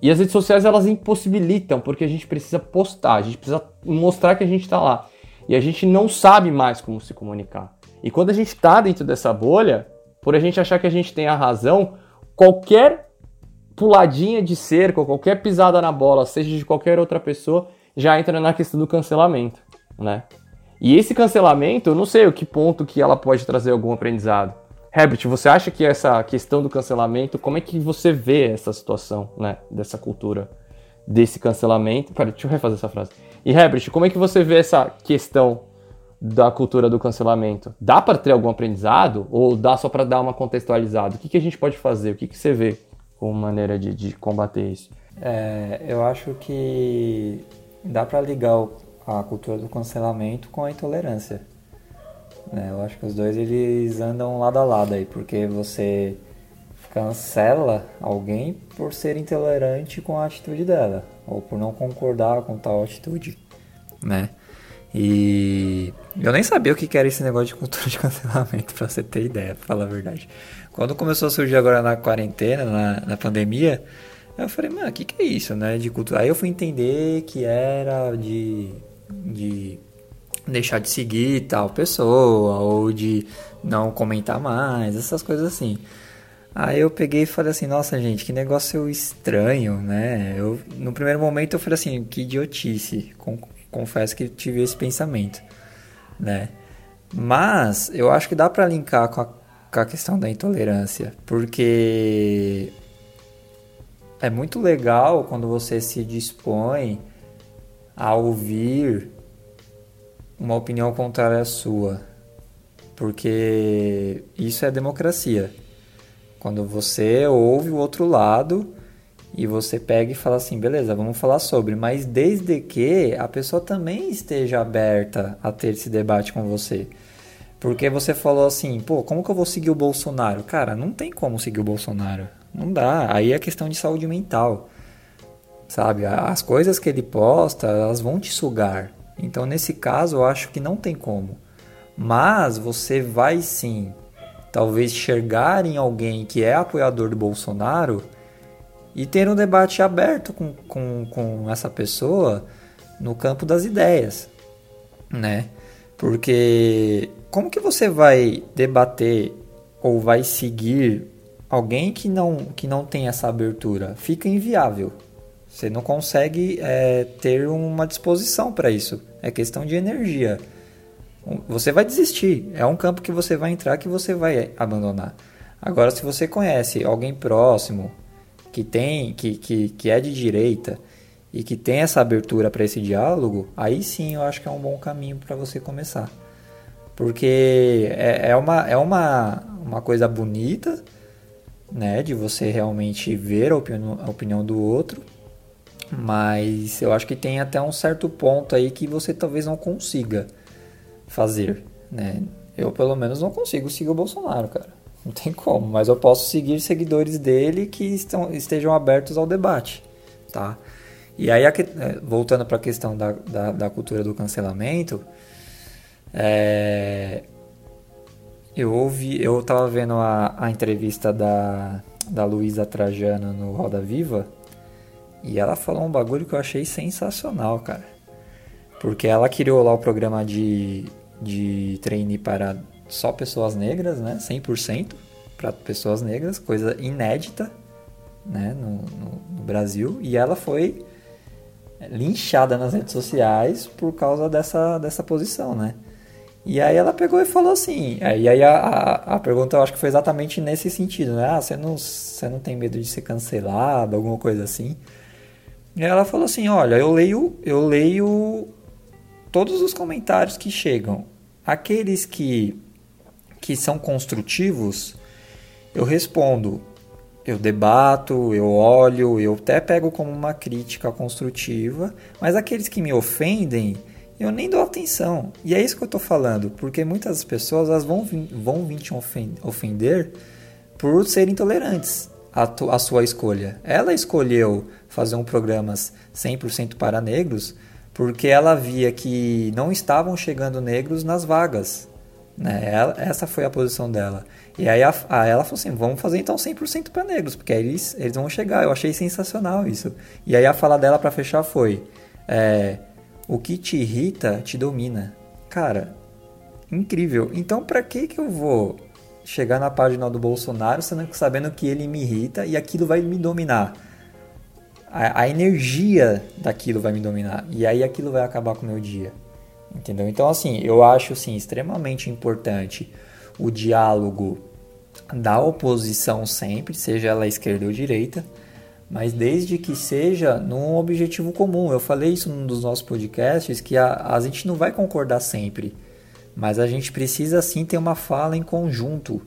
E as redes sociais elas impossibilitam, porque a gente precisa postar, a gente precisa mostrar que a gente está lá e a gente não sabe mais como se comunicar. E quando a gente está dentro dessa bolha, por a gente achar que a gente tem a razão, qualquer puladinha de cerca, qualquer pisada na bola, seja de qualquer outra pessoa, já entra na questão do cancelamento, né? E esse cancelamento, eu não sei o que ponto que ela pode trazer algum aprendizado. Herbert, você acha que essa questão do cancelamento, como é que você vê essa situação, né, dessa cultura, desse cancelamento? Pera, deixa eu refazer essa frase. E Herbert, como é que você vê essa questão da cultura do cancelamento? Dá para ter algum aprendizado ou dá só para dar uma contextualizada? O que, que a gente pode fazer? O que, que você vê como maneira de, de combater isso? É, eu acho que dá para ligar a cultura do cancelamento com a intolerância. Né? Eu acho que os dois eles andam lado a lado aí, porque você cancela alguém por ser intolerante com a atitude dela ou por não concordar com tal atitude, né? E eu nem sabia o que era esse negócio de cultura de cancelamento, pra você ter ideia, pra falar a verdade. Quando começou a surgir agora na quarentena, na, na pandemia, eu falei, mano, o que, que é isso, né? De cultura. Aí eu fui entender que era de, de deixar de seguir tal pessoa ou de não comentar mais, essas coisas assim. Aí eu peguei e falei assim, nossa gente, que negócio estranho, né? Eu, no primeiro momento eu falei assim, que idiotice. Confesso que tive esse pensamento, né? Mas eu acho que dá para linkar com a, com a questão da intolerância, porque é muito legal quando você se dispõe a ouvir uma opinião contrária à sua, porque isso é democracia. Quando você ouve o outro lado e você pega e fala assim, beleza, vamos falar sobre, mas desde que a pessoa também esteja aberta a ter esse debate com você. Porque você falou assim, pô, como que eu vou seguir o Bolsonaro? Cara, não tem como seguir o Bolsonaro. Não dá. Aí é questão de saúde mental. Sabe? As coisas que ele posta, elas vão te sugar. Então, nesse caso, eu acho que não tem como. Mas você vai sim, talvez enxergar em alguém que é apoiador do Bolsonaro e ter um debate aberto com, com, com essa pessoa no campo das ideias, né? Porque como que você vai debater ou vai seguir alguém que não, que não tem essa abertura? Fica inviável. Você não consegue é, ter uma disposição para isso. É questão de energia. Você vai desistir. É um campo que você vai entrar que você vai abandonar. Agora, se você conhece alguém próximo que tem, que, que, que é de direita e que tem essa abertura para esse diálogo, aí sim eu acho que é um bom caminho para você começar. Porque é, é, uma, é uma, uma coisa bonita, né? De você realmente ver a opinião, a opinião do outro. Mas eu acho que tem até um certo ponto aí que você talvez não consiga fazer, né? Eu pelo menos não consigo seguir o Bolsonaro, cara. Não tem como, mas eu posso seguir seguidores dele que estão, estejam abertos ao debate, tá? E aí, voltando para a questão da, da, da cultura do cancelamento, é, eu ouvi, eu tava vendo a, a entrevista da, da Luísa Trajano no Roda Viva e ela falou um bagulho que eu achei sensacional, cara. Porque ela criou lá o programa de, de treine para só pessoas negras, né? 100% para pessoas negras, coisa inédita né? No, no, no Brasil. E ela foi linchada nas redes sociais por causa dessa, dessa posição, né? E aí ela pegou e falou assim, e aí a, a, a, pergunta eu acho que foi exatamente nesse sentido, né? Ah, você não, você não tem medo de ser cancelado, alguma coisa assim. E ela falou assim, olha, eu leio, eu leio todos os comentários que chegam. Aqueles que, que são construtivos, eu respondo. Eu debato, eu olho, eu até pego como uma crítica construtiva, mas aqueles que me ofendem, eu nem dou atenção. E é isso que eu estou falando, porque muitas pessoas elas vão, vão vir te ofender por serem intolerantes à, à sua escolha. Ela escolheu fazer um programas 100% para negros porque ela via que não estavam chegando negros nas vagas. Né? Ela, essa foi a posição dela. E aí a, a ela falou assim: vamos fazer então 100% para negros, porque aí eles, eles vão chegar. Eu achei sensacional isso. E aí a fala dela para fechar foi: é, o que te irrita te domina. Cara, incrível. Então, para que que eu vou chegar na página do Bolsonaro sabendo que ele me irrita e aquilo vai me dominar? A, a energia daquilo vai me dominar e aí aquilo vai acabar com o meu dia. Entendeu? Então, assim, eu acho assim, extremamente importante o diálogo da oposição sempre, seja ela esquerda ou direita mas desde que seja num objetivo comum. Eu falei isso num dos nossos podcasts, que a, a gente não vai concordar sempre, mas a gente precisa sim ter uma fala em conjunto.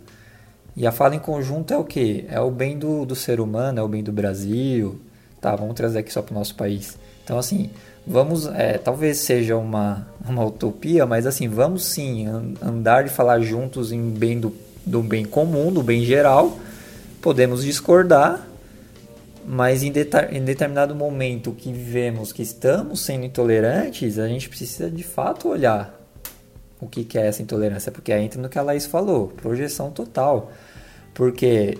E a fala em conjunto é o que? É o bem do, do ser humano, é o bem do Brasil. Tá, vamos trazer aqui só para o nosso país. Então, assim, vamos, é, talvez seja uma, uma utopia, mas assim, vamos sim andar e falar juntos em bem do, do bem comum, do bem geral. Podemos discordar, mas em, em, determinado momento que vivemos que estamos sendo intolerantes, a gente precisa de fato olhar o que, que é essa intolerância, porque entra no que a Laís falou, projeção total. Porque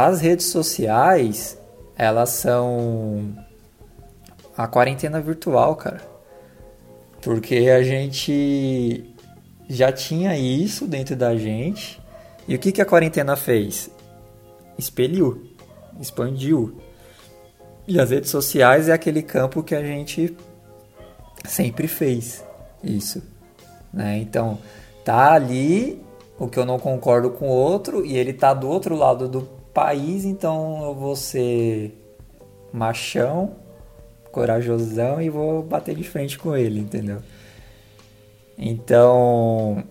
as redes sociais, elas são a quarentena virtual, cara. Porque a gente já tinha isso dentro da gente. E o que, que a quarentena fez? Expeliu, expandiu. E as redes sociais é aquele campo que a gente sempre fez isso. Né? Então, tá ali o que eu não concordo com o outro e ele tá do outro lado do país, então eu vou ser machão, corajosão e vou bater de frente com ele, entendeu? Então,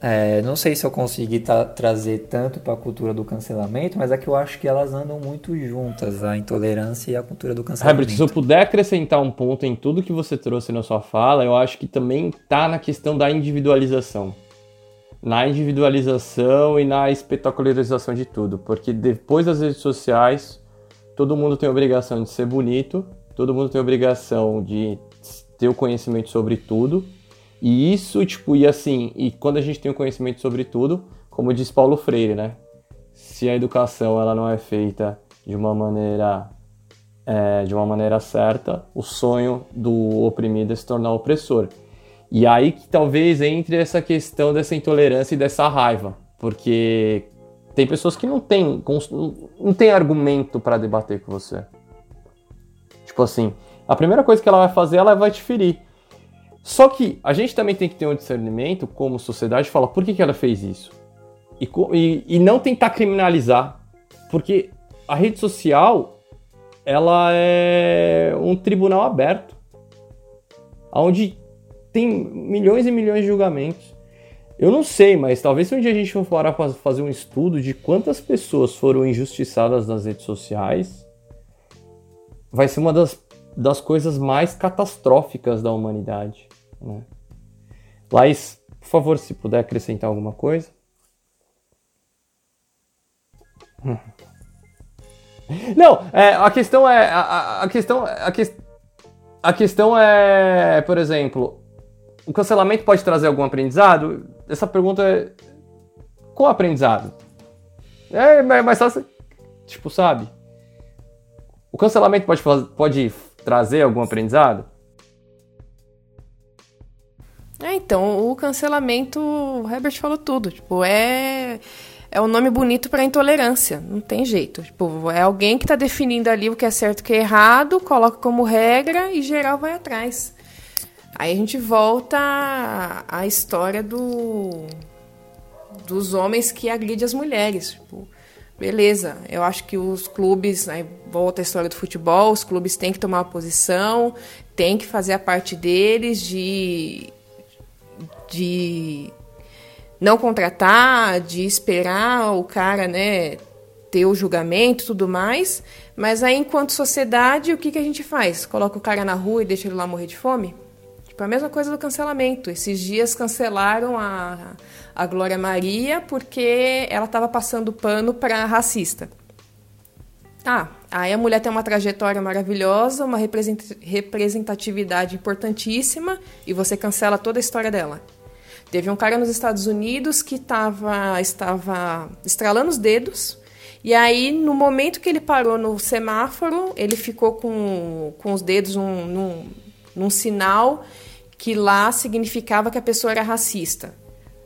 é, não sei se eu consegui trazer tanto para a cultura do cancelamento, mas é que eu acho que elas andam muito juntas, a intolerância e a cultura do cancelamento. Herbert, se eu puder acrescentar um ponto em tudo que você trouxe na sua fala, eu acho que também está na questão da individualização. Na individualização e na espetacularização de tudo, porque depois das redes sociais, todo mundo tem a obrigação de ser bonito, todo mundo tem a obrigação de ter o conhecimento sobre tudo e isso, tipo, e assim, e quando a gente tem o conhecimento sobre tudo, como diz Paulo Freire, né? Se a educação ela não é feita de uma maneira é, de uma maneira certa, o sonho do oprimido é se tornar opressor. E aí que talvez entre essa questão dessa intolerância e dessa raiva, porque tem pessoas que não têm não tem argumento para debater com você. Tipo assim, a primeira coisa que ela vai fazer, ela vai te ferir. Só que a gente também tem que ter um discernimento como sociedade, falar por que, que ela fez isso. E, e, e não tentar criminalizar. Porque a rede social, ela é um tribunal aberto. Onde tem milhões e milhões de julgamentos. Eu não sei, mas talvez se um dia a gente for parar para fazer um estudo de quantas pessoas foram injustiçadas nas redes sociais, vai ser uma das, das coisas mais catastróficas da humanidade. Né? Laís, por favor, se puder acrescentar alguma coisa. Não, é, a questão é. A, a, questão. A, que, a questão é, por exemplo, o cancelamento pode trazer algum aprendizado? Essa pergunta é. Qual aprendizado? É, mas só. Tipo, sabe? O cancelamento pode, pode trazer algum aprendizado? É, então, o cancelamento, o Herbert falou tudo. Tipo, é é um nome bonito para intolerância, não tem jeito. Tipo, é alguém que está definindo ali o que é certo e o que é errado, coloca como regra e geral vai atrás. Aí a gente volta à história do dos homens que agridem as mulheres. Tipo, beleza, eu acho que os clubes, aí volta a história do futebol, os clubes têm que tomar uma posição, têm que fazer a parte deles de de não contratar, de esperar o cara, né, ter o julgamento tudo mais. Mas aí, enquanto sociedade, o que, que a gente faz? Coloca o cara na rua e deixa ele lá morrer de fome? Tipo, a mesma coisa do cancelamento. Esses dias cancelaram a, a Glória Maria porque ela estava passando pano para racista. Ah, aí a mulher tem uma trajetória maravilhosa, uma representatividade importantíssima e você cancela toda a história dela. Teve um cara nos Estados Unidos que tava, estava estralando os dedos. E aí, no momento que ele parou no semáforo, ele ficou com, com os dedos num, num, num sinal que lá significava que a pessoa era racista.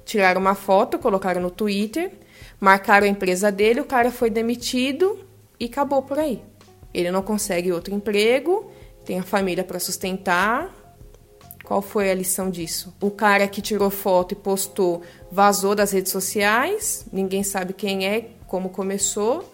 Tiraram uma foto, colocaram no Twitter, marcaram a empresa dele, o cara foi demitido e acabou por aí. Ele não consegue outro emprego, tem a família para sustentar, qual foi a lição disso? O cara que tirou foto e postou vazou das redes sociais, ninguém sabe quem é, como começou,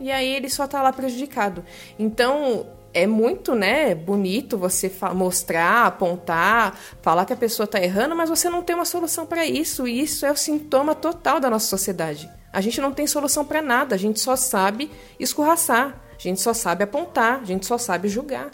e aí ele só tá lá prejudicado. Então, é muito, né, bonito você mostrar, apontar, falar que a pessoa está errando, mas você não tem uma solução para isso. E isso é o sintoma total da nossa sociedade. A gente não tem solução para nada, a gente só sabe escorraçar, a gente só sabe apontar, a gente só sabe julgar.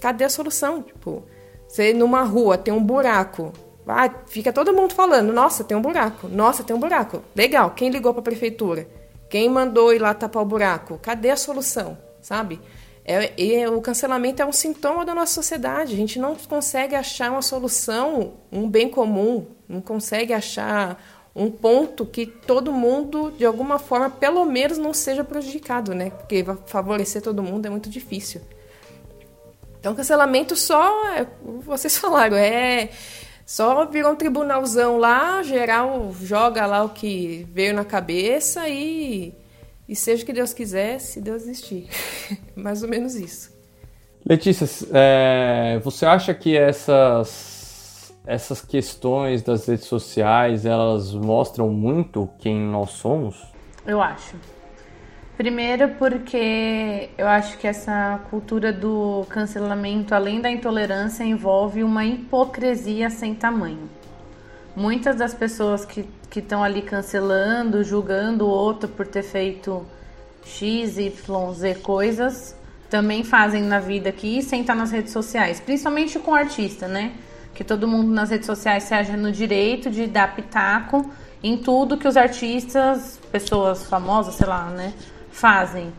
Cadê a solução? Tipo, você numa rua tem um buraco. Ah, fica todo mundo falando: nossa, tem um buraco, nossa, tem um buraco. Legal, quem ligou para a prefeitura? Quem mandou ir lá tapar o buraco? Cadê a solução? Sabe? É, o cancelamento é um sintoma da nossa sociedade. A gente não consegue achar uma solução, um bem comum, não consegue achar um ponto que todo mundo, de alguma forma, pelo menos não seja prejudicado, né? Porque favorecer todo mundo é muito difícil. Então, cancelamento só, é, vocês falaram, é só virou um tribunalzão lá, geral joga lá o que veio na cabeça e, e seja o que Deus quiser, se Deus existir. Mais ou menos isso. Letícia, é, você acha que essas, essas questões das redes sociais, elas mostram muito quem nós somos? Eu acho. Primeiro porque eu acho que essa cultura do cancelamento, além da intolerância, envolve uma hipocrisia sem tamanho. Muitas das pessoas que estão ali cancelando, julgando o outro por ter feito X, Y, Z coisas, também fazem na vida aqui sem estar nas redes sociais. Principalmente com artista, né? Que todo mundo nas redes sociais se no direito de dar pitaco em tudo que os artistas, pessoas famosas, sei lá, né? fazem.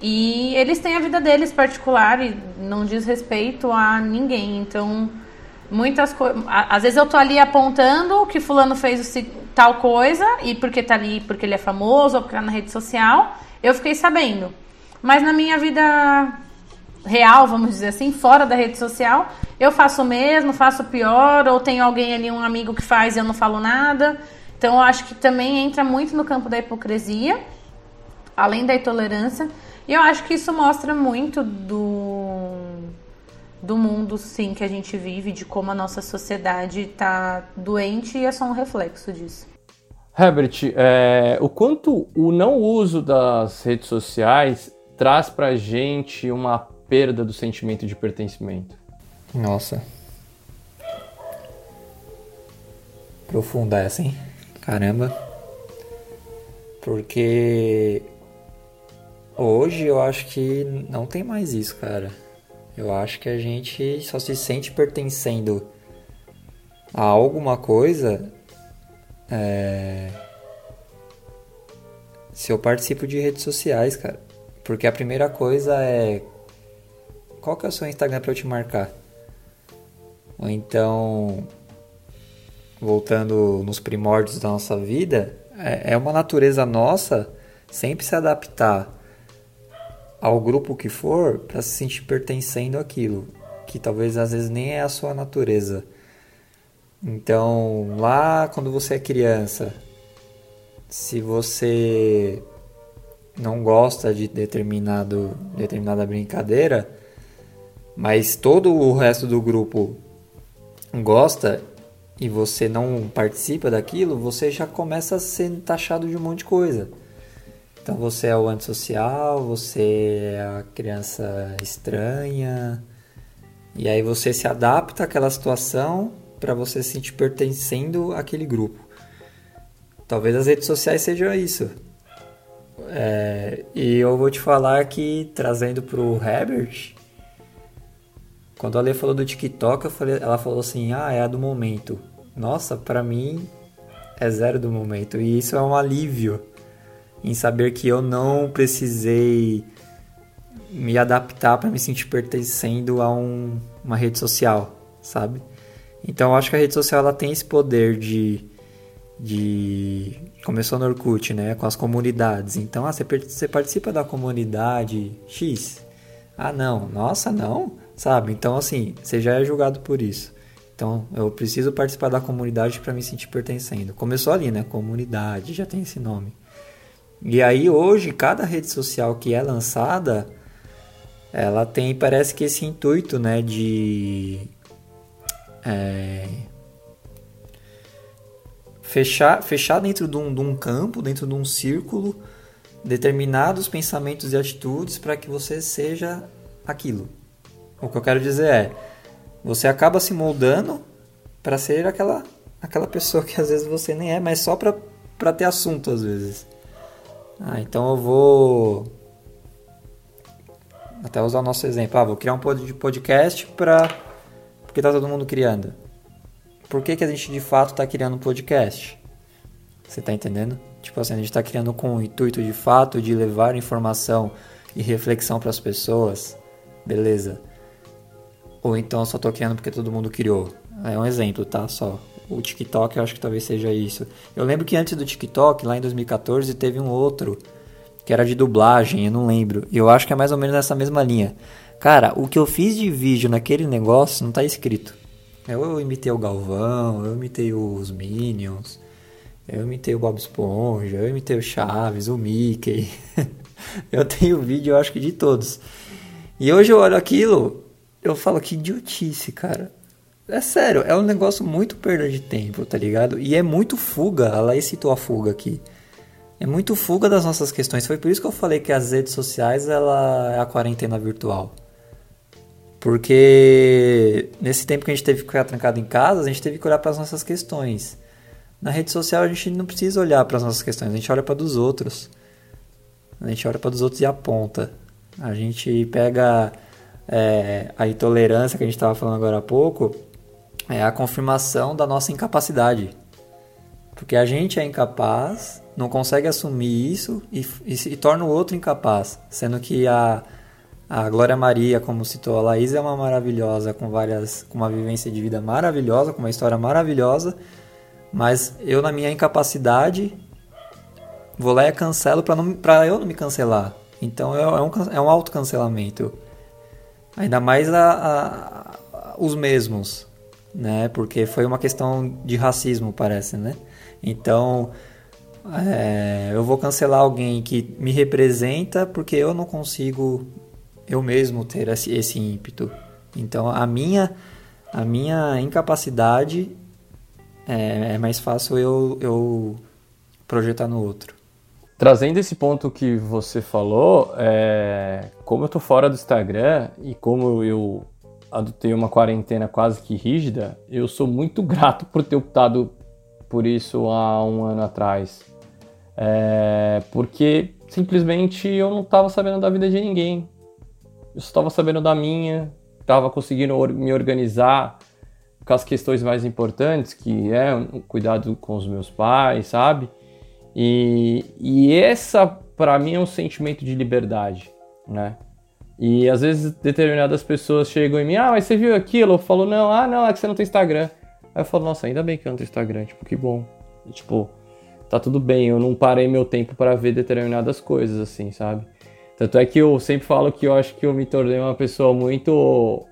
E eles têm a vida deles particular e não diz respeito a ninguém. Então, muitas coisas. Às vezes eu tô ali apontando que fulano fez tal coisa, e porque tá ali, porque ele é famoso, ou porque tá na rede social, eu fiquei sabendo. Mas na minha vida real, vamos dizer assim, fora da rede social, eu faço o mesmo, faço pior, ou tenho alguém ali, um amigo que faz e eu não falo nada. Então, eu acho que também entra muito no campo da hipocrisia além da intolerância. E eu acho que isso mostra muito do, do mundo, sim, que a gente vive, de como a nossa sociedade está doente e é só um reflexo disso. Herbert, é, o quanto o não uso das redes sociais traz pra gente uma perda do sentimento de pertencimento? Nossa. Profunda essa, hein? Caramba. Porque Hoje eu acho que não tem mais isso, cara. Eu acho que a gente só se sente pertencendo a alguma coisa é... se eu participo de redes sociais, cara. Porque a primeira coisa é qual que é o seu Instagram para eu te marcar? Ou então, voltando nos primórdios da nossa vida, é, é uma natureza nossa sempre se adaptar ao grupo que for para se sentir pertencendo àquilo, que talvez às vezes nem é a sua natureza. Então, lá quando você é criança, se você não gosta de determinado determinada brincadeira, mas todo o resto do grupo gosta e você não participa daquilo, você já começa a ser taxado de um monte de coisa. Então você é o antissocial, você é a criança estranha. E aí você se adapta àquela situação para você se sentir pertencendo àquele grupo. Talvez as redes sociais sejam isso. É, e eu vou te falar que, trazendo para o Herbert, quando a Lê falou do TikTok, falei, ela falou assim: ah, é a do momento. Nossa, para mim é zero do momento. E isso é um alívio em saber que eu não precisei me adaptar para me sentir pertencendo a um, uma rede social, sabe? Então eu acho que a rede social ela tem esse poder de de começou no Orkut, né, com as comunidades. Então, ah, você, você participa da comunidade X. Ah, não. Nossa, não. Sabe? Então, assim, você já é julgado por isso. Então, eu preciso participar da comunidade para me sentir pertencendo. Começou ali, né? Comunidade, já tem esse nome. E aí hoje cada rede social que é lançada, ela tem parece que esse intuito, né, de é, fechar, fechar dentro de um, de um campo, dentro de um círculo, determinados pensamentos e atitudes para que você seja aquilo. O que eu quero dizer é, você acaba se moldando para ser aquela aquela pessoa que às vezes você nem é, mas só para ter assunto às vezes. Ah, então eu vou até usar o nosso exemplo. Ah, vou criar um podcast para porque tá todo mundo criando. Por que, que a gente de fato está criando um podcast? Você está entendendo? Tipo assim, a gente está criando com o intuito de fato de levar informação e reflexão para as pessoas. Beleza. Ou então eu só tô criando porque todo mundo criou. É um exemplo, tá? Só o TikTok eu acho que talvez seja isso. Eu lembro que antes do TikTok, lá em 2014, teve um outro que era de dublagem, eu não lembro. Eu acho que é mais ou menos nessa mesma linha. Cara, o que eu fiz de vídeo naquele negócio não tá escrito. Eu, eu imitei o Galvão, eu imitei os Minions, eu imitei o Bob Esponja, eu imitei o Chaves, o Mickey. eu tenho vídeo, eu acho que de todos. E hoje eu olho aquilo, eu falo que idiotice, cara. É sério, é um negócio muito perda de tempo, tá ligado? E é muito fuga, a Laís citou a fuga aqui. É muito fuga das nossas questões. Foi por isso que eu falei que as redes sociais ela é a quarentena virtual. Porque nesse tempo que a gente teve que ficar trancado em casa, a gente teve que olhar para as nossas questões. Na rede social a gente não precisa olhar para as nossas questões, a gente olha para dos outros. A gente olha para dos outros e aponta. A gente pega é, a intolerância que a gente estava falando agora há pouco, é a confirmação da nossa incapacidade. Porque a gente é incapaz, não consegue assumir isso e, e, e torna o outro incapaz. Sendo que a, a Glória Maria, como citou a Laís, é uma maravilhosa, com várias, com uma vivência de vida maravilhosa, com uma história maravilhosa, mas eu na minha incapacidade vou lá e cancelo para eu não me cancelar. Então é, é um, é um autocancelamento. Ainda mais a, a, os mesmos, né? Porque foi uma questão de racismo, parece, né? Então é, eu vou cancelar alguém que me representa porque eu não consigo eu mesmo ter esse, esse ímpeto. Então a minha a minha incapacidade é, é mais fácil eu, eu projetar no outro. Trazendo esse ponto que você falou, é, como eu tô fora do Instagram e como eu adotei uma quarentena quase que rígida, eu sou muito grato por ter optado por isso há um ano atrás. É, porque simplesmente eu não estava sabendo da vida de ninguém eu estava sabendo da minha, estava conseguindo me organizar com as questões mais importantes, que é o cuidado com os meus pais, sabe? E, e essa, para mim, é um sentimento de liberdade, né? E às vezes determinadas pessoas chegam em mim, ah, mas você viu aquilo? Eu falo, não, ah, não, é que você não tem Instagram. Aí eu falo, nossa, ainda bem que eu não tenho Instagram, tipo, que bom. E, tipo, tá tudo bem, eu não parei meu tempo para ver determinadas coisas, assim, sabe? Tanto é que eu sempre falo que eu acho que eu me tornei uma pessoa muito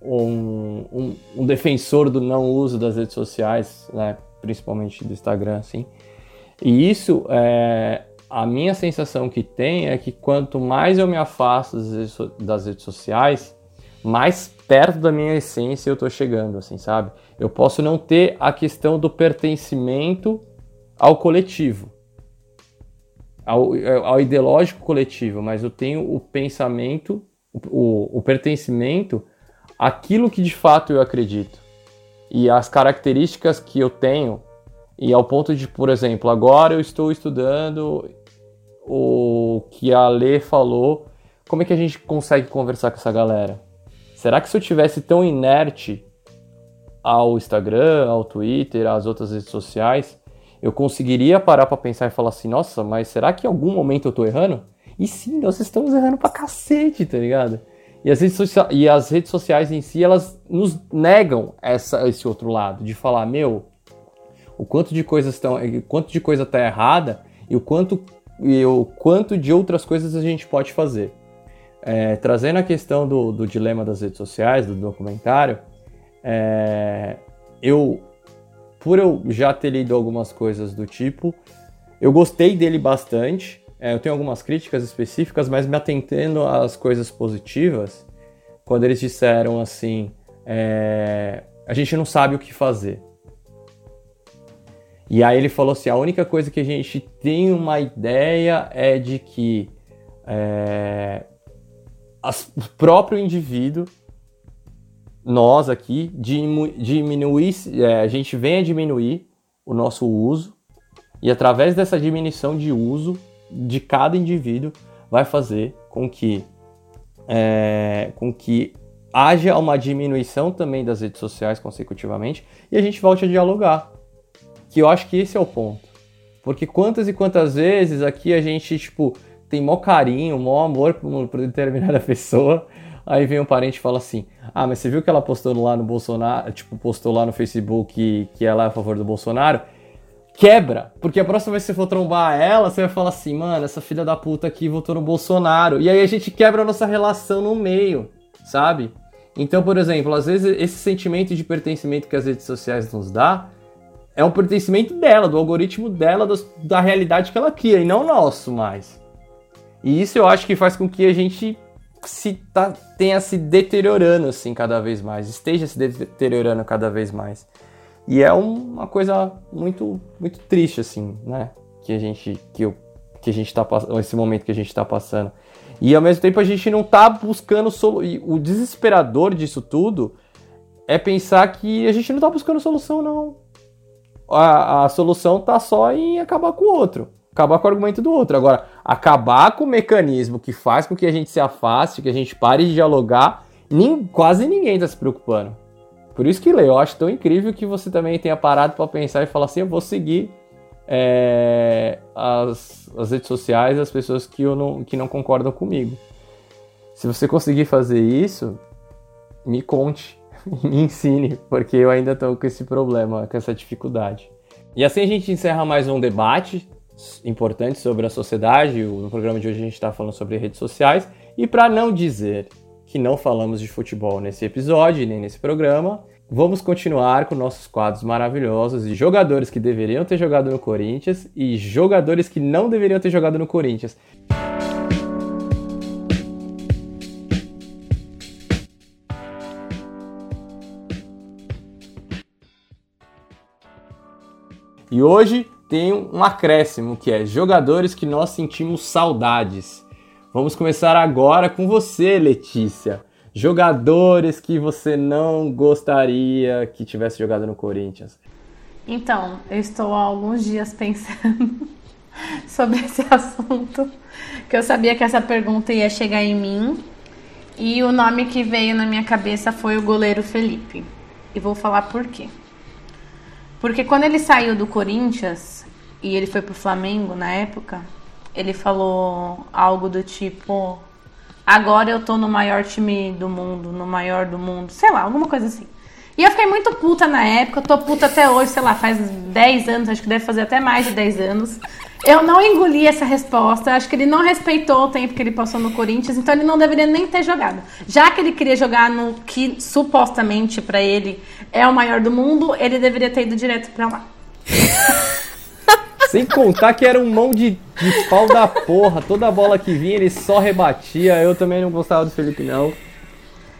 um, um, um defensor do não uso das redes sociais, né? principalmente do Instagram, assim. E isso, é, a minha sensação que tem é que quanto mais eu me afasto das redes sociais, mais perto da minha essência eu tô chegando, assim, sabe? Eu posso não ter a questão do pertencimento ao coletivo, ao, ao ideológico coletivo, mas eu tenho o pensamento, o, o pertencimento àquilo que de fato eu acredito. E as características que eu tenho, e ao ponto de, por exemplo, agora eu estou estudando o que a Lê falou, como é que a gente consegue conversar com essa galera? Será que se eu tivesse tão inerte ao Instagram, ao Twitter, às outras redes sociais, eu conseguiria parar para pensar e falar assim, nossa, mas será que em algum momento eu tô errando? E sim, nós estamos errando pra cacete, tá ligado? E as redes, e as redes sociais em si, elas nos negam essa, esse outro lado, de falar, meu, o quanto de coisas estão, quanto de coisa tá errada e o quanto, e o quanto de outras coisas a gente pode fazer. É, trazendo a questão do, do, dilema das redes sociais, do documentário, é, eu por eu já ter lido algumas coisas do tipo, eu gostei dele bastante. É, eu tenho algumas críticas específicas, mas me atentando às coisas positivas, quando eles disseram assim: é, a gente não sabe o que fazer. E aí ele falou assim: a única coisa que a gente tem uma ideia é de que é, as, o próprio indivíduo nós aqui diminuir, é, a gente vem a diminuir o nosso uso e através dessa diminuição de uso de cada indivíduo vai fazer com que é, com que haja uma diminuição também das redes sociais consecutivamente e a gente volte a dialogar. Que eu acho que esse é o ponto. Porque quantas e quantas vezes aqui a gente, tipo, tem mó carinho, mó amor por, por determinada pessoa, Aí vem um parente e fala assim: Ah, mas você viu que ela postou lá no Bolsonaro, tipo, postou lá no Facebook que, que ela é a favor do Bolsonaro? quebra. Porque a próxima vez que você for trombar ela, você vai falar assim, mano, essa filha da puta aqui votou no Bolsonaro. E aí a gente quebra a nossa relação no meio, sabe? Então, por exemplo, às vezes esse sentimento de pertencimento que as redes sociais nos dá é um pertencimento dela, do algoritmo dela, da realidade que ela cria, e não nosso mais. E isso eu acho que faz com que a gente se tá, tenha se deteriorando assim cada vez mais, esteja se deteriorando cada vez mais. E é uma coisa muito muito triste assim, né? Que a gente que, eu, que a gente tá esse momento que a gente está passando. E ao mesmo tempo a gente não tá buscando solu... o desesperador disso tudo é pensar que a gente não tá buscando solução não. A, a solução tá só em acabar com o outro acabar com o argumento do outro. Agora, acabar com o mecanismo que faz com que a gente se afaste, que a gente pare de dialogar, nem, quase ninguém está se preocupando. Por isso que, Leo, eu acho tão incrível que você também tenha parado para pensar e falar assim: eu vou seguir é, as, as redes sociais, as pessoas que, eu não, que não concordam comigo. Se você conseguir fazer isso, me conte, me ensine, porque eu ainda estou com esse problema, com essa dificuldade. E assim a gente encerra mais um debate importantes sobre a sociedade. No programa de hoje a gente está falando sobre redes sociais. E para não dizer que não falamos de futebol nesse episódio nem nesse programa, vamos continuar com nossos quadros maravilhosos de jogadores que deveriam ter jogado no Corinthians e jogadores que não deveriam ter jogado no Corinthians. E hoje tem um acréscimo que é jogadores que nós sentimos saudades. Vamos começar agora com você, Letícia. Jogadores que você não gostaria que tivesse jogado no Corinthians. Então, eu estou há alguns dias pensando sobre esse assunto, que eu sabia que essa pergunta ia chegar em mim. E o nome que veio na minha cabeça foi o goleiro Felipe. E vou falar por quê. Porque quando ele saiu do Corinthians e ele foi pro Flamengo na época, ele falou algo do tipo: Agora eu tô no maior time do mundo, no maior do mundo, sei lá, alguma coisa assim. E eu fiquei muito puta na época, tô puta até hoje, sei lá, faz 10 anos, acho que deve fazer até mais de 10 anos. Eu não engoli essa resposta, acho que ele não respeitou o tempo que ele passou no Corinthians, então ele não deveria nem ter jogado. Já que ele queria jogar no que supostamente para ele é o maior do mundo, ele deveria ter ido direto para lá. Sem contar que era um mão de, de pau da porra. Toda bola que vinha ele só rebatia. Eu também não gostava do Felipe, não.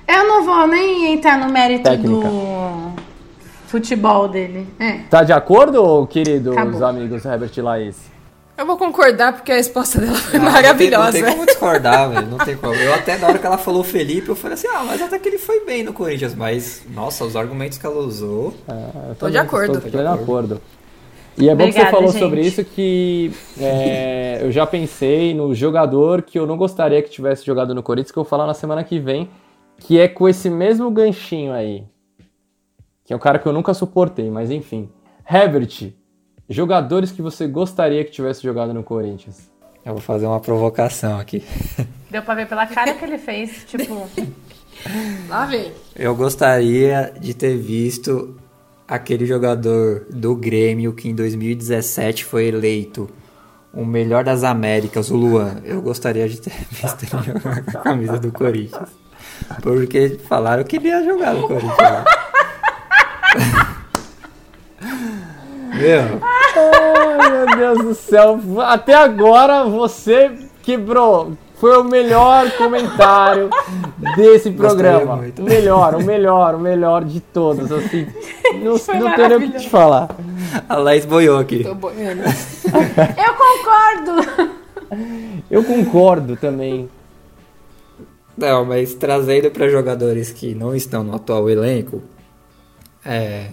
Eu não vou nem entrar no mérito Técnica. do futebol dele. É. Tá de acordo, queridos Acabou. amigos Herbert Laís? Eu vou concordar porque a resposta dela foi ah, maravilhosa. Não tem, não tem como discordar, velho. Não tem como. Eu até na hora que ela falou Felipe, eu falei assim, ah, mas até que ele foi bem no Corinthians. Mas, nossa, os argumentos que ela usou. Ah, tô de acordo. Tô, tô de acordo. E é bom Obrigada, que você falou gente. sobre isso que é, eu já pensei no jogador que eu não gostaria que tivesse jogado no Corinthians, que eu vou falar na semana que vem, que é com esse mesmo ganchinho aí. Que é um cara que eu nunca suportei, mas enfim. Herbert, Jogadores que você gostaria que tivesse jogado no Corinthians. Eu vou fazer uma provocação aqui. Deu pra ver pela cara que ele fez, tipo. Lá vem. Eu gostaria de ter visto aquele jogador do Grêmio que em 2017 foi eleito o melhor das Américas, o Luan. Eu gostaria de ter visto ele jogar com a camisa do Corinthians. Porque falaram que ele ia jogar no Corinthians. Meu. Ai, meu Deus do céu. Até agora você quebrou. Foi o melhor comentário desse programa. O melhor, o melhor, o melhor de todos. Assim, não, não tenho nem o que te falar. A Laís boiou aqui. Tô boiando. Eu concordo. Eu concordo também. Não, mas trazendo para jogadores que não estão no atual elenco, é,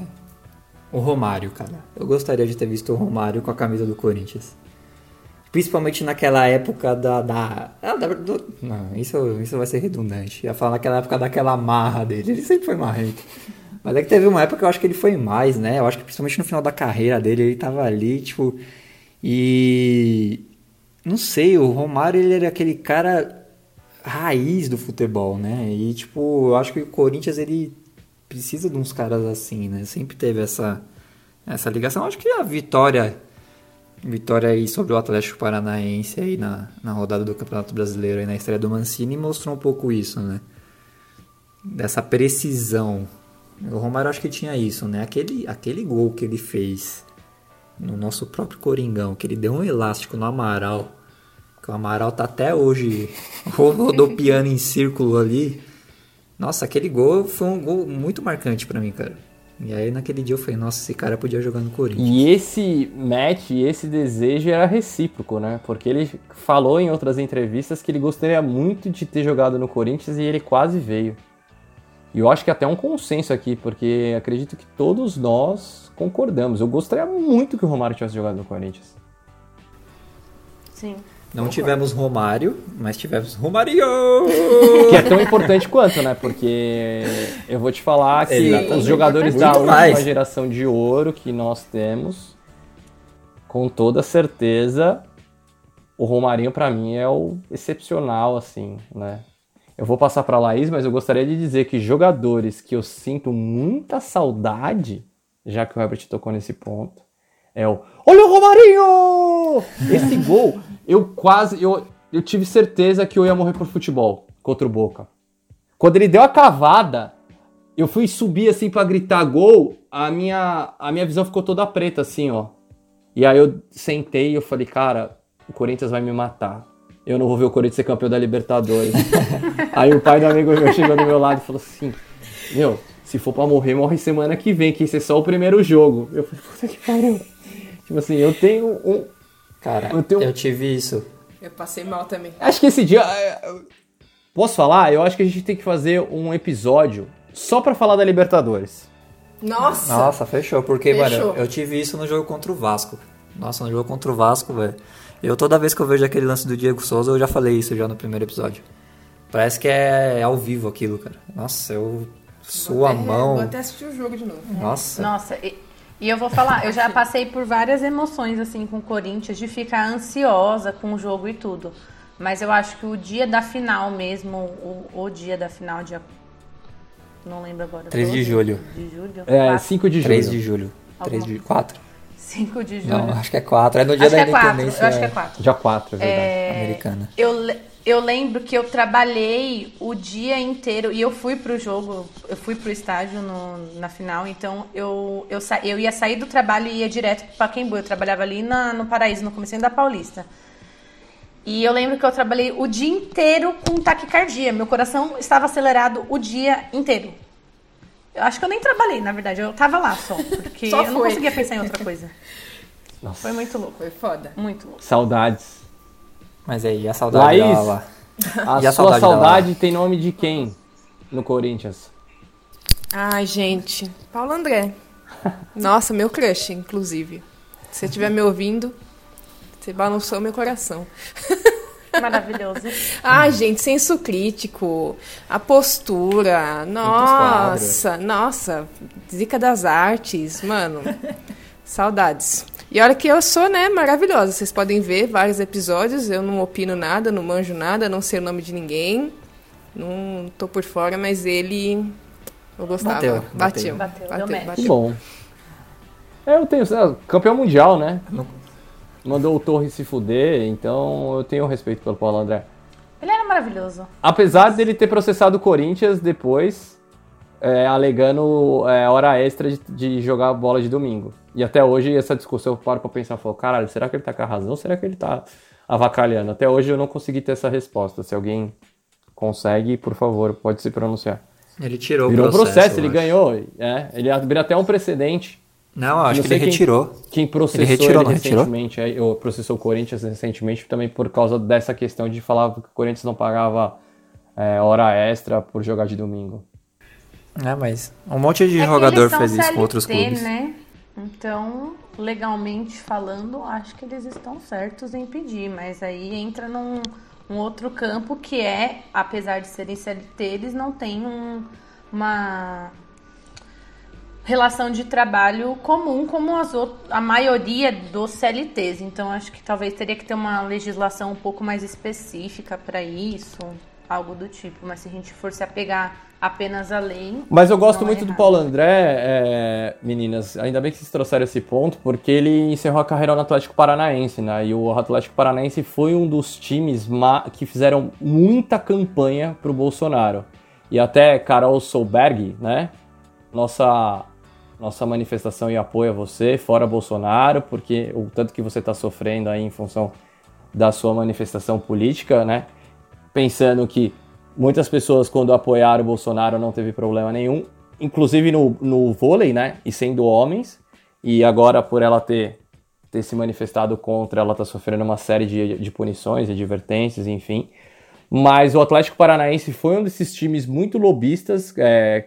o Romário, cara. Eu gostaria de ter visto o Romário com a camisa do Corinthians. Principalmente naquela época da. da, ah, da do, não, isso, isso vai ser redundante. Ia falar naquela época daquela marra dele. Ele sempre foi marrento. Mas é que teve uma época que eu acho que ele foi mais, né? Eu acho que principalmente no final da carreira dele, ele tava ali, tipo. E. Não sei, o Romário ele era aquele cara raiz do futebol, né? E, tipo, eu acho que o Corinthians ele precisa de uns caras assim, né? Sempre teve essa, essa ligação. Acho que a vitória vitória aí sobre o Atlético Paranaense aí na, na rodada do Campeonato Brasileiro aí na estreia do Mancini mostrou um pouco isso, né? Dessa precisão. O Romário acho que tinha isso, né? Aquele, aquele gol que ele fez no nosso próprio Coringão, que ele deu um elástico no Amaral, que o Amaral tá até hoje rodopiando em círculo ali. Nossa, aquele gol foi um gol muito marcante para mim, cara. E aí naquele dia eu falei, nossa, esse cara podia jogar no Corinthians. E esse match, esse desejo era recíproco, né? Porque ele falou em outras entrevistas que ele gostaria muito de ter jogado no Corinthians e ele quase veio. E eu acho que até um consenso aqui, porque acredito que todos nós concordamos. Eu gostaria muito que o Romário tivesse jogado no Corinthians. Sim. Não tivemos Romário, mas tivemos Romarinho! Que é tão importante quanto, né? Porque eu vou te falar que Exatamente. os jogadores Muito da última mais. geração de ouro que nós temos, com toda certeza, o Romarinho pra mim é o excepcional, assim, né? Eu vou passar pra Laís, mas eu gostaria de dizer que jogadores que eu sinto muita saudade, já que o Herbert tocou nesse ponto, é o Olha o Romarinho! Esse gol, eu quase. Eu, eu tive certeza que eu ia morrer por futebol contra o Boca. Quando ele deu a cavada, eu fui subir assim pra gritar gol, a minha, a minha visão ficou toda preta, assim, ó. E aí eu sentei e eu falei, cara, o Corinthians vai me matar. Eu não vou ver o Corinthians ser campeão da Libertadores. aí o pai do amigo meu chegou do meu lado e falou assim: Meu, se for pra morrer, morre semana que vem, que esse é só o primeiro jogo. Eu falei, puta que pariu. Tipo assim, eu tenho um. Cara, Eu eu, tenho- tive isso. Eu passei mal também. Acho que esse dia. é, eu- Posso falar? Eu acho que a gente tem que fazer um episódio só pra falar da Libertadores. Nossa! Nossa, fechou. Porque, Fechou. mano, eu tive isso no jogo contra o Vasco. Nossa, no jogo contra o Vasco, velho. Eu toda vez que eu vejo aquele lance do Diego Souza, eu já falei isso já no primeiro episódio. Parece que é ao vivo aquilo, cara. Nossa, eu suo a É, Vou mão. até assistir o jogo de novo. Nossa. Nossa, e, e eu vou falar, eu já passei por várias emoções assim com o Corinthians, de ficar ansiosa com o jogo e tudo. Mas eu acho que o dia da final mesmo, o, o dia da final, dia. Não lembro agora. 3 de 12 julho. De julho? É, Quatro? 5 de julho. 3 de julho. 3 de 4? 5 de julho. Não, acho que é 4. É no dia acho da é 4. independência Eu acho que é 4. Dia 4, é verdade. americana. Eu, le- eu lembro que eu trabalhei o dia inteiro e eu fui pro jogo, eu fui pro estádio no- na final, então eu, eu, sa- eu ia sair do trabalho e ia direto pro Pacaembu. Eu trabalhava ali na, no Paraíso, no comecinho da Paulista. E eu lembro que eu trabalhei o dia inteiro com taquicardia. Meu coração estava acelerado o dia inteiro. Eu acho que eu nem trabalhei, na verdade. Eu tava lá só. Porque Só eu não conseguia pensar em outra coisa. Nossa. Foi muito louco. Foi foda. Muito louco. Saudades. Mas aí, a saudade Laís? dela lá? A E a sua saudade saudade, tem nome de quem no Corinthians? Ai, gente. Paulo André. Nossa, meu crush, inclusive. Se você estiver me ouvindo, você balançou meu coração. Maravilhoso. Ai, gente, senso crítico, a postura, nossa, nossa, zica das artes, mano, saudades. E olha que eu sou, né, maravilhosa. Vocês podem ver vários episódios, eu não opino nada, não manjo nada, não sei o nome de ninguém, não tô por fora, mas ele, eu gostava. Bateu, bateu, bateu. bateu, Deu match. Que bom. É, eu tenho. Campeão mundial, né? Mandou o Torre se fuder, então eu tenho respeito pelo Paulo André. Ele era maravilhoso. Apesar dele ter processado o Corinthians depois, é, alegando é, hora extra de, de jogar bola de domingo. E até hoje essa discussão eu paro pra pensar, falo, caralho, será que ele tá com a razão ou será que ele tá avacalhando? Até hoje eu não consegui ter essa resposta. Se alguém consegue, por favor, pode se pronunciar. Ele tirou Virou o processo. processo, ele acho. ganhou. É, ele abriu até um precedente. Não, acho Não que ele quem- retirou. Quem processou Ele retirou, ele não retirou? recentemente, é, ou processou o Corinthians recentemente também por causa dessa questão de falar que o Corinthians não pagava é, hora extra por jogar de domingo. É, mas um monte de É jogador fez isso com outros clubes. né? Então, legalmente falando, acho que eles estão certos em pedir, mas aí entra num um outro campo que é, apesar de serem CLT, eles não têm um- uma relação de trabalho comum como as a maioria dos CLTs. Então, acho que talvez teria que ter uma legislação um pouco mais específica para isso. algo do tipo. Mas se a gente for se apegar apenas lei. Mas eu gosto é muito do errado. Paulo André, é, meninas. Ainda bem que vocês trouxeram esse ponto, porque ele encerrou a carreira no Atlético Paranaense, né? E o Atlético Paranaense foi um dos times que fizeram muita campanha pro Bolsonaro. E até Carol Solberg, né? Nossa, nossa manifestação e apoio a você, fora Bolsonaro, porque o tanto que você está sofrendo aí em função da sua manifestação política, né? Pensando que muitas pessoas, quando apoiaram o Bolsonaro, não teve problema nenhum, inclusive no, no vôlei, né? E sendo homens, e agora por ela ter, ter se manifestado contra, ela está sofrendo uma série de, de punições, advertências, enfim. Mas o Atlético Paranaense foi um desses times muito lobistas é,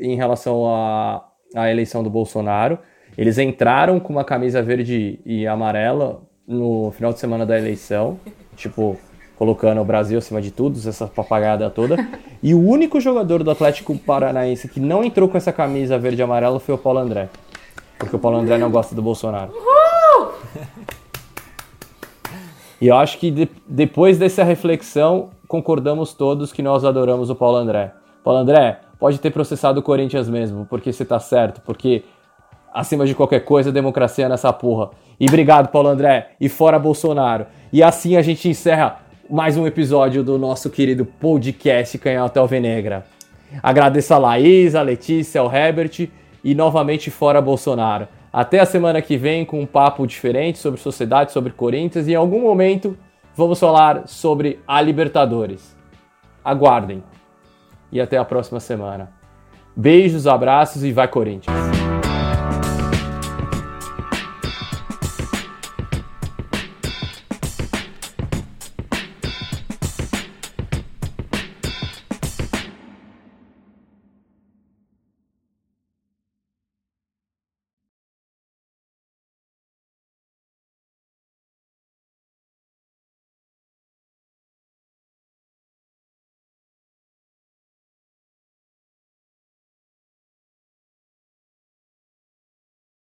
em relação à, à eleição do Bolsonaro. Eles entraram com uma camisa verde e amarela no final de semana da eleição, tipo, colocando o Brasil acima de tudo, essa papagada toda. E o único jogador do Atlético Paranaense que não entrou com essa camisa verde e amarela foi o Paulo André. Porque o Paulo André não gosta do Bolsonaro. E eu acho que de- depois dessa reflexão, concordamos todos que nós adoramos o Paulo André. Paulo André, pode ter processado o Corinthians mesmo, porque você tá certo, porque acima de qualquer coisa, democracia nessa porra. E obrigado, Paulo André, e fora Bolsonaro. E assim a gente encerra mais um episódio do nosso querido podcast Canhota Alvenegra. Agradeço a Laís, a Letícia, ao Herbert e novamente fora Bolsonaro. Até a semana que vem com um papo diferente sobre sociedade, sobre Corinthians e em algum momento vamos falar sobre a Libertadores. Aguardem. E até a próxima semana. Beijos, abraços e vai Corinthians!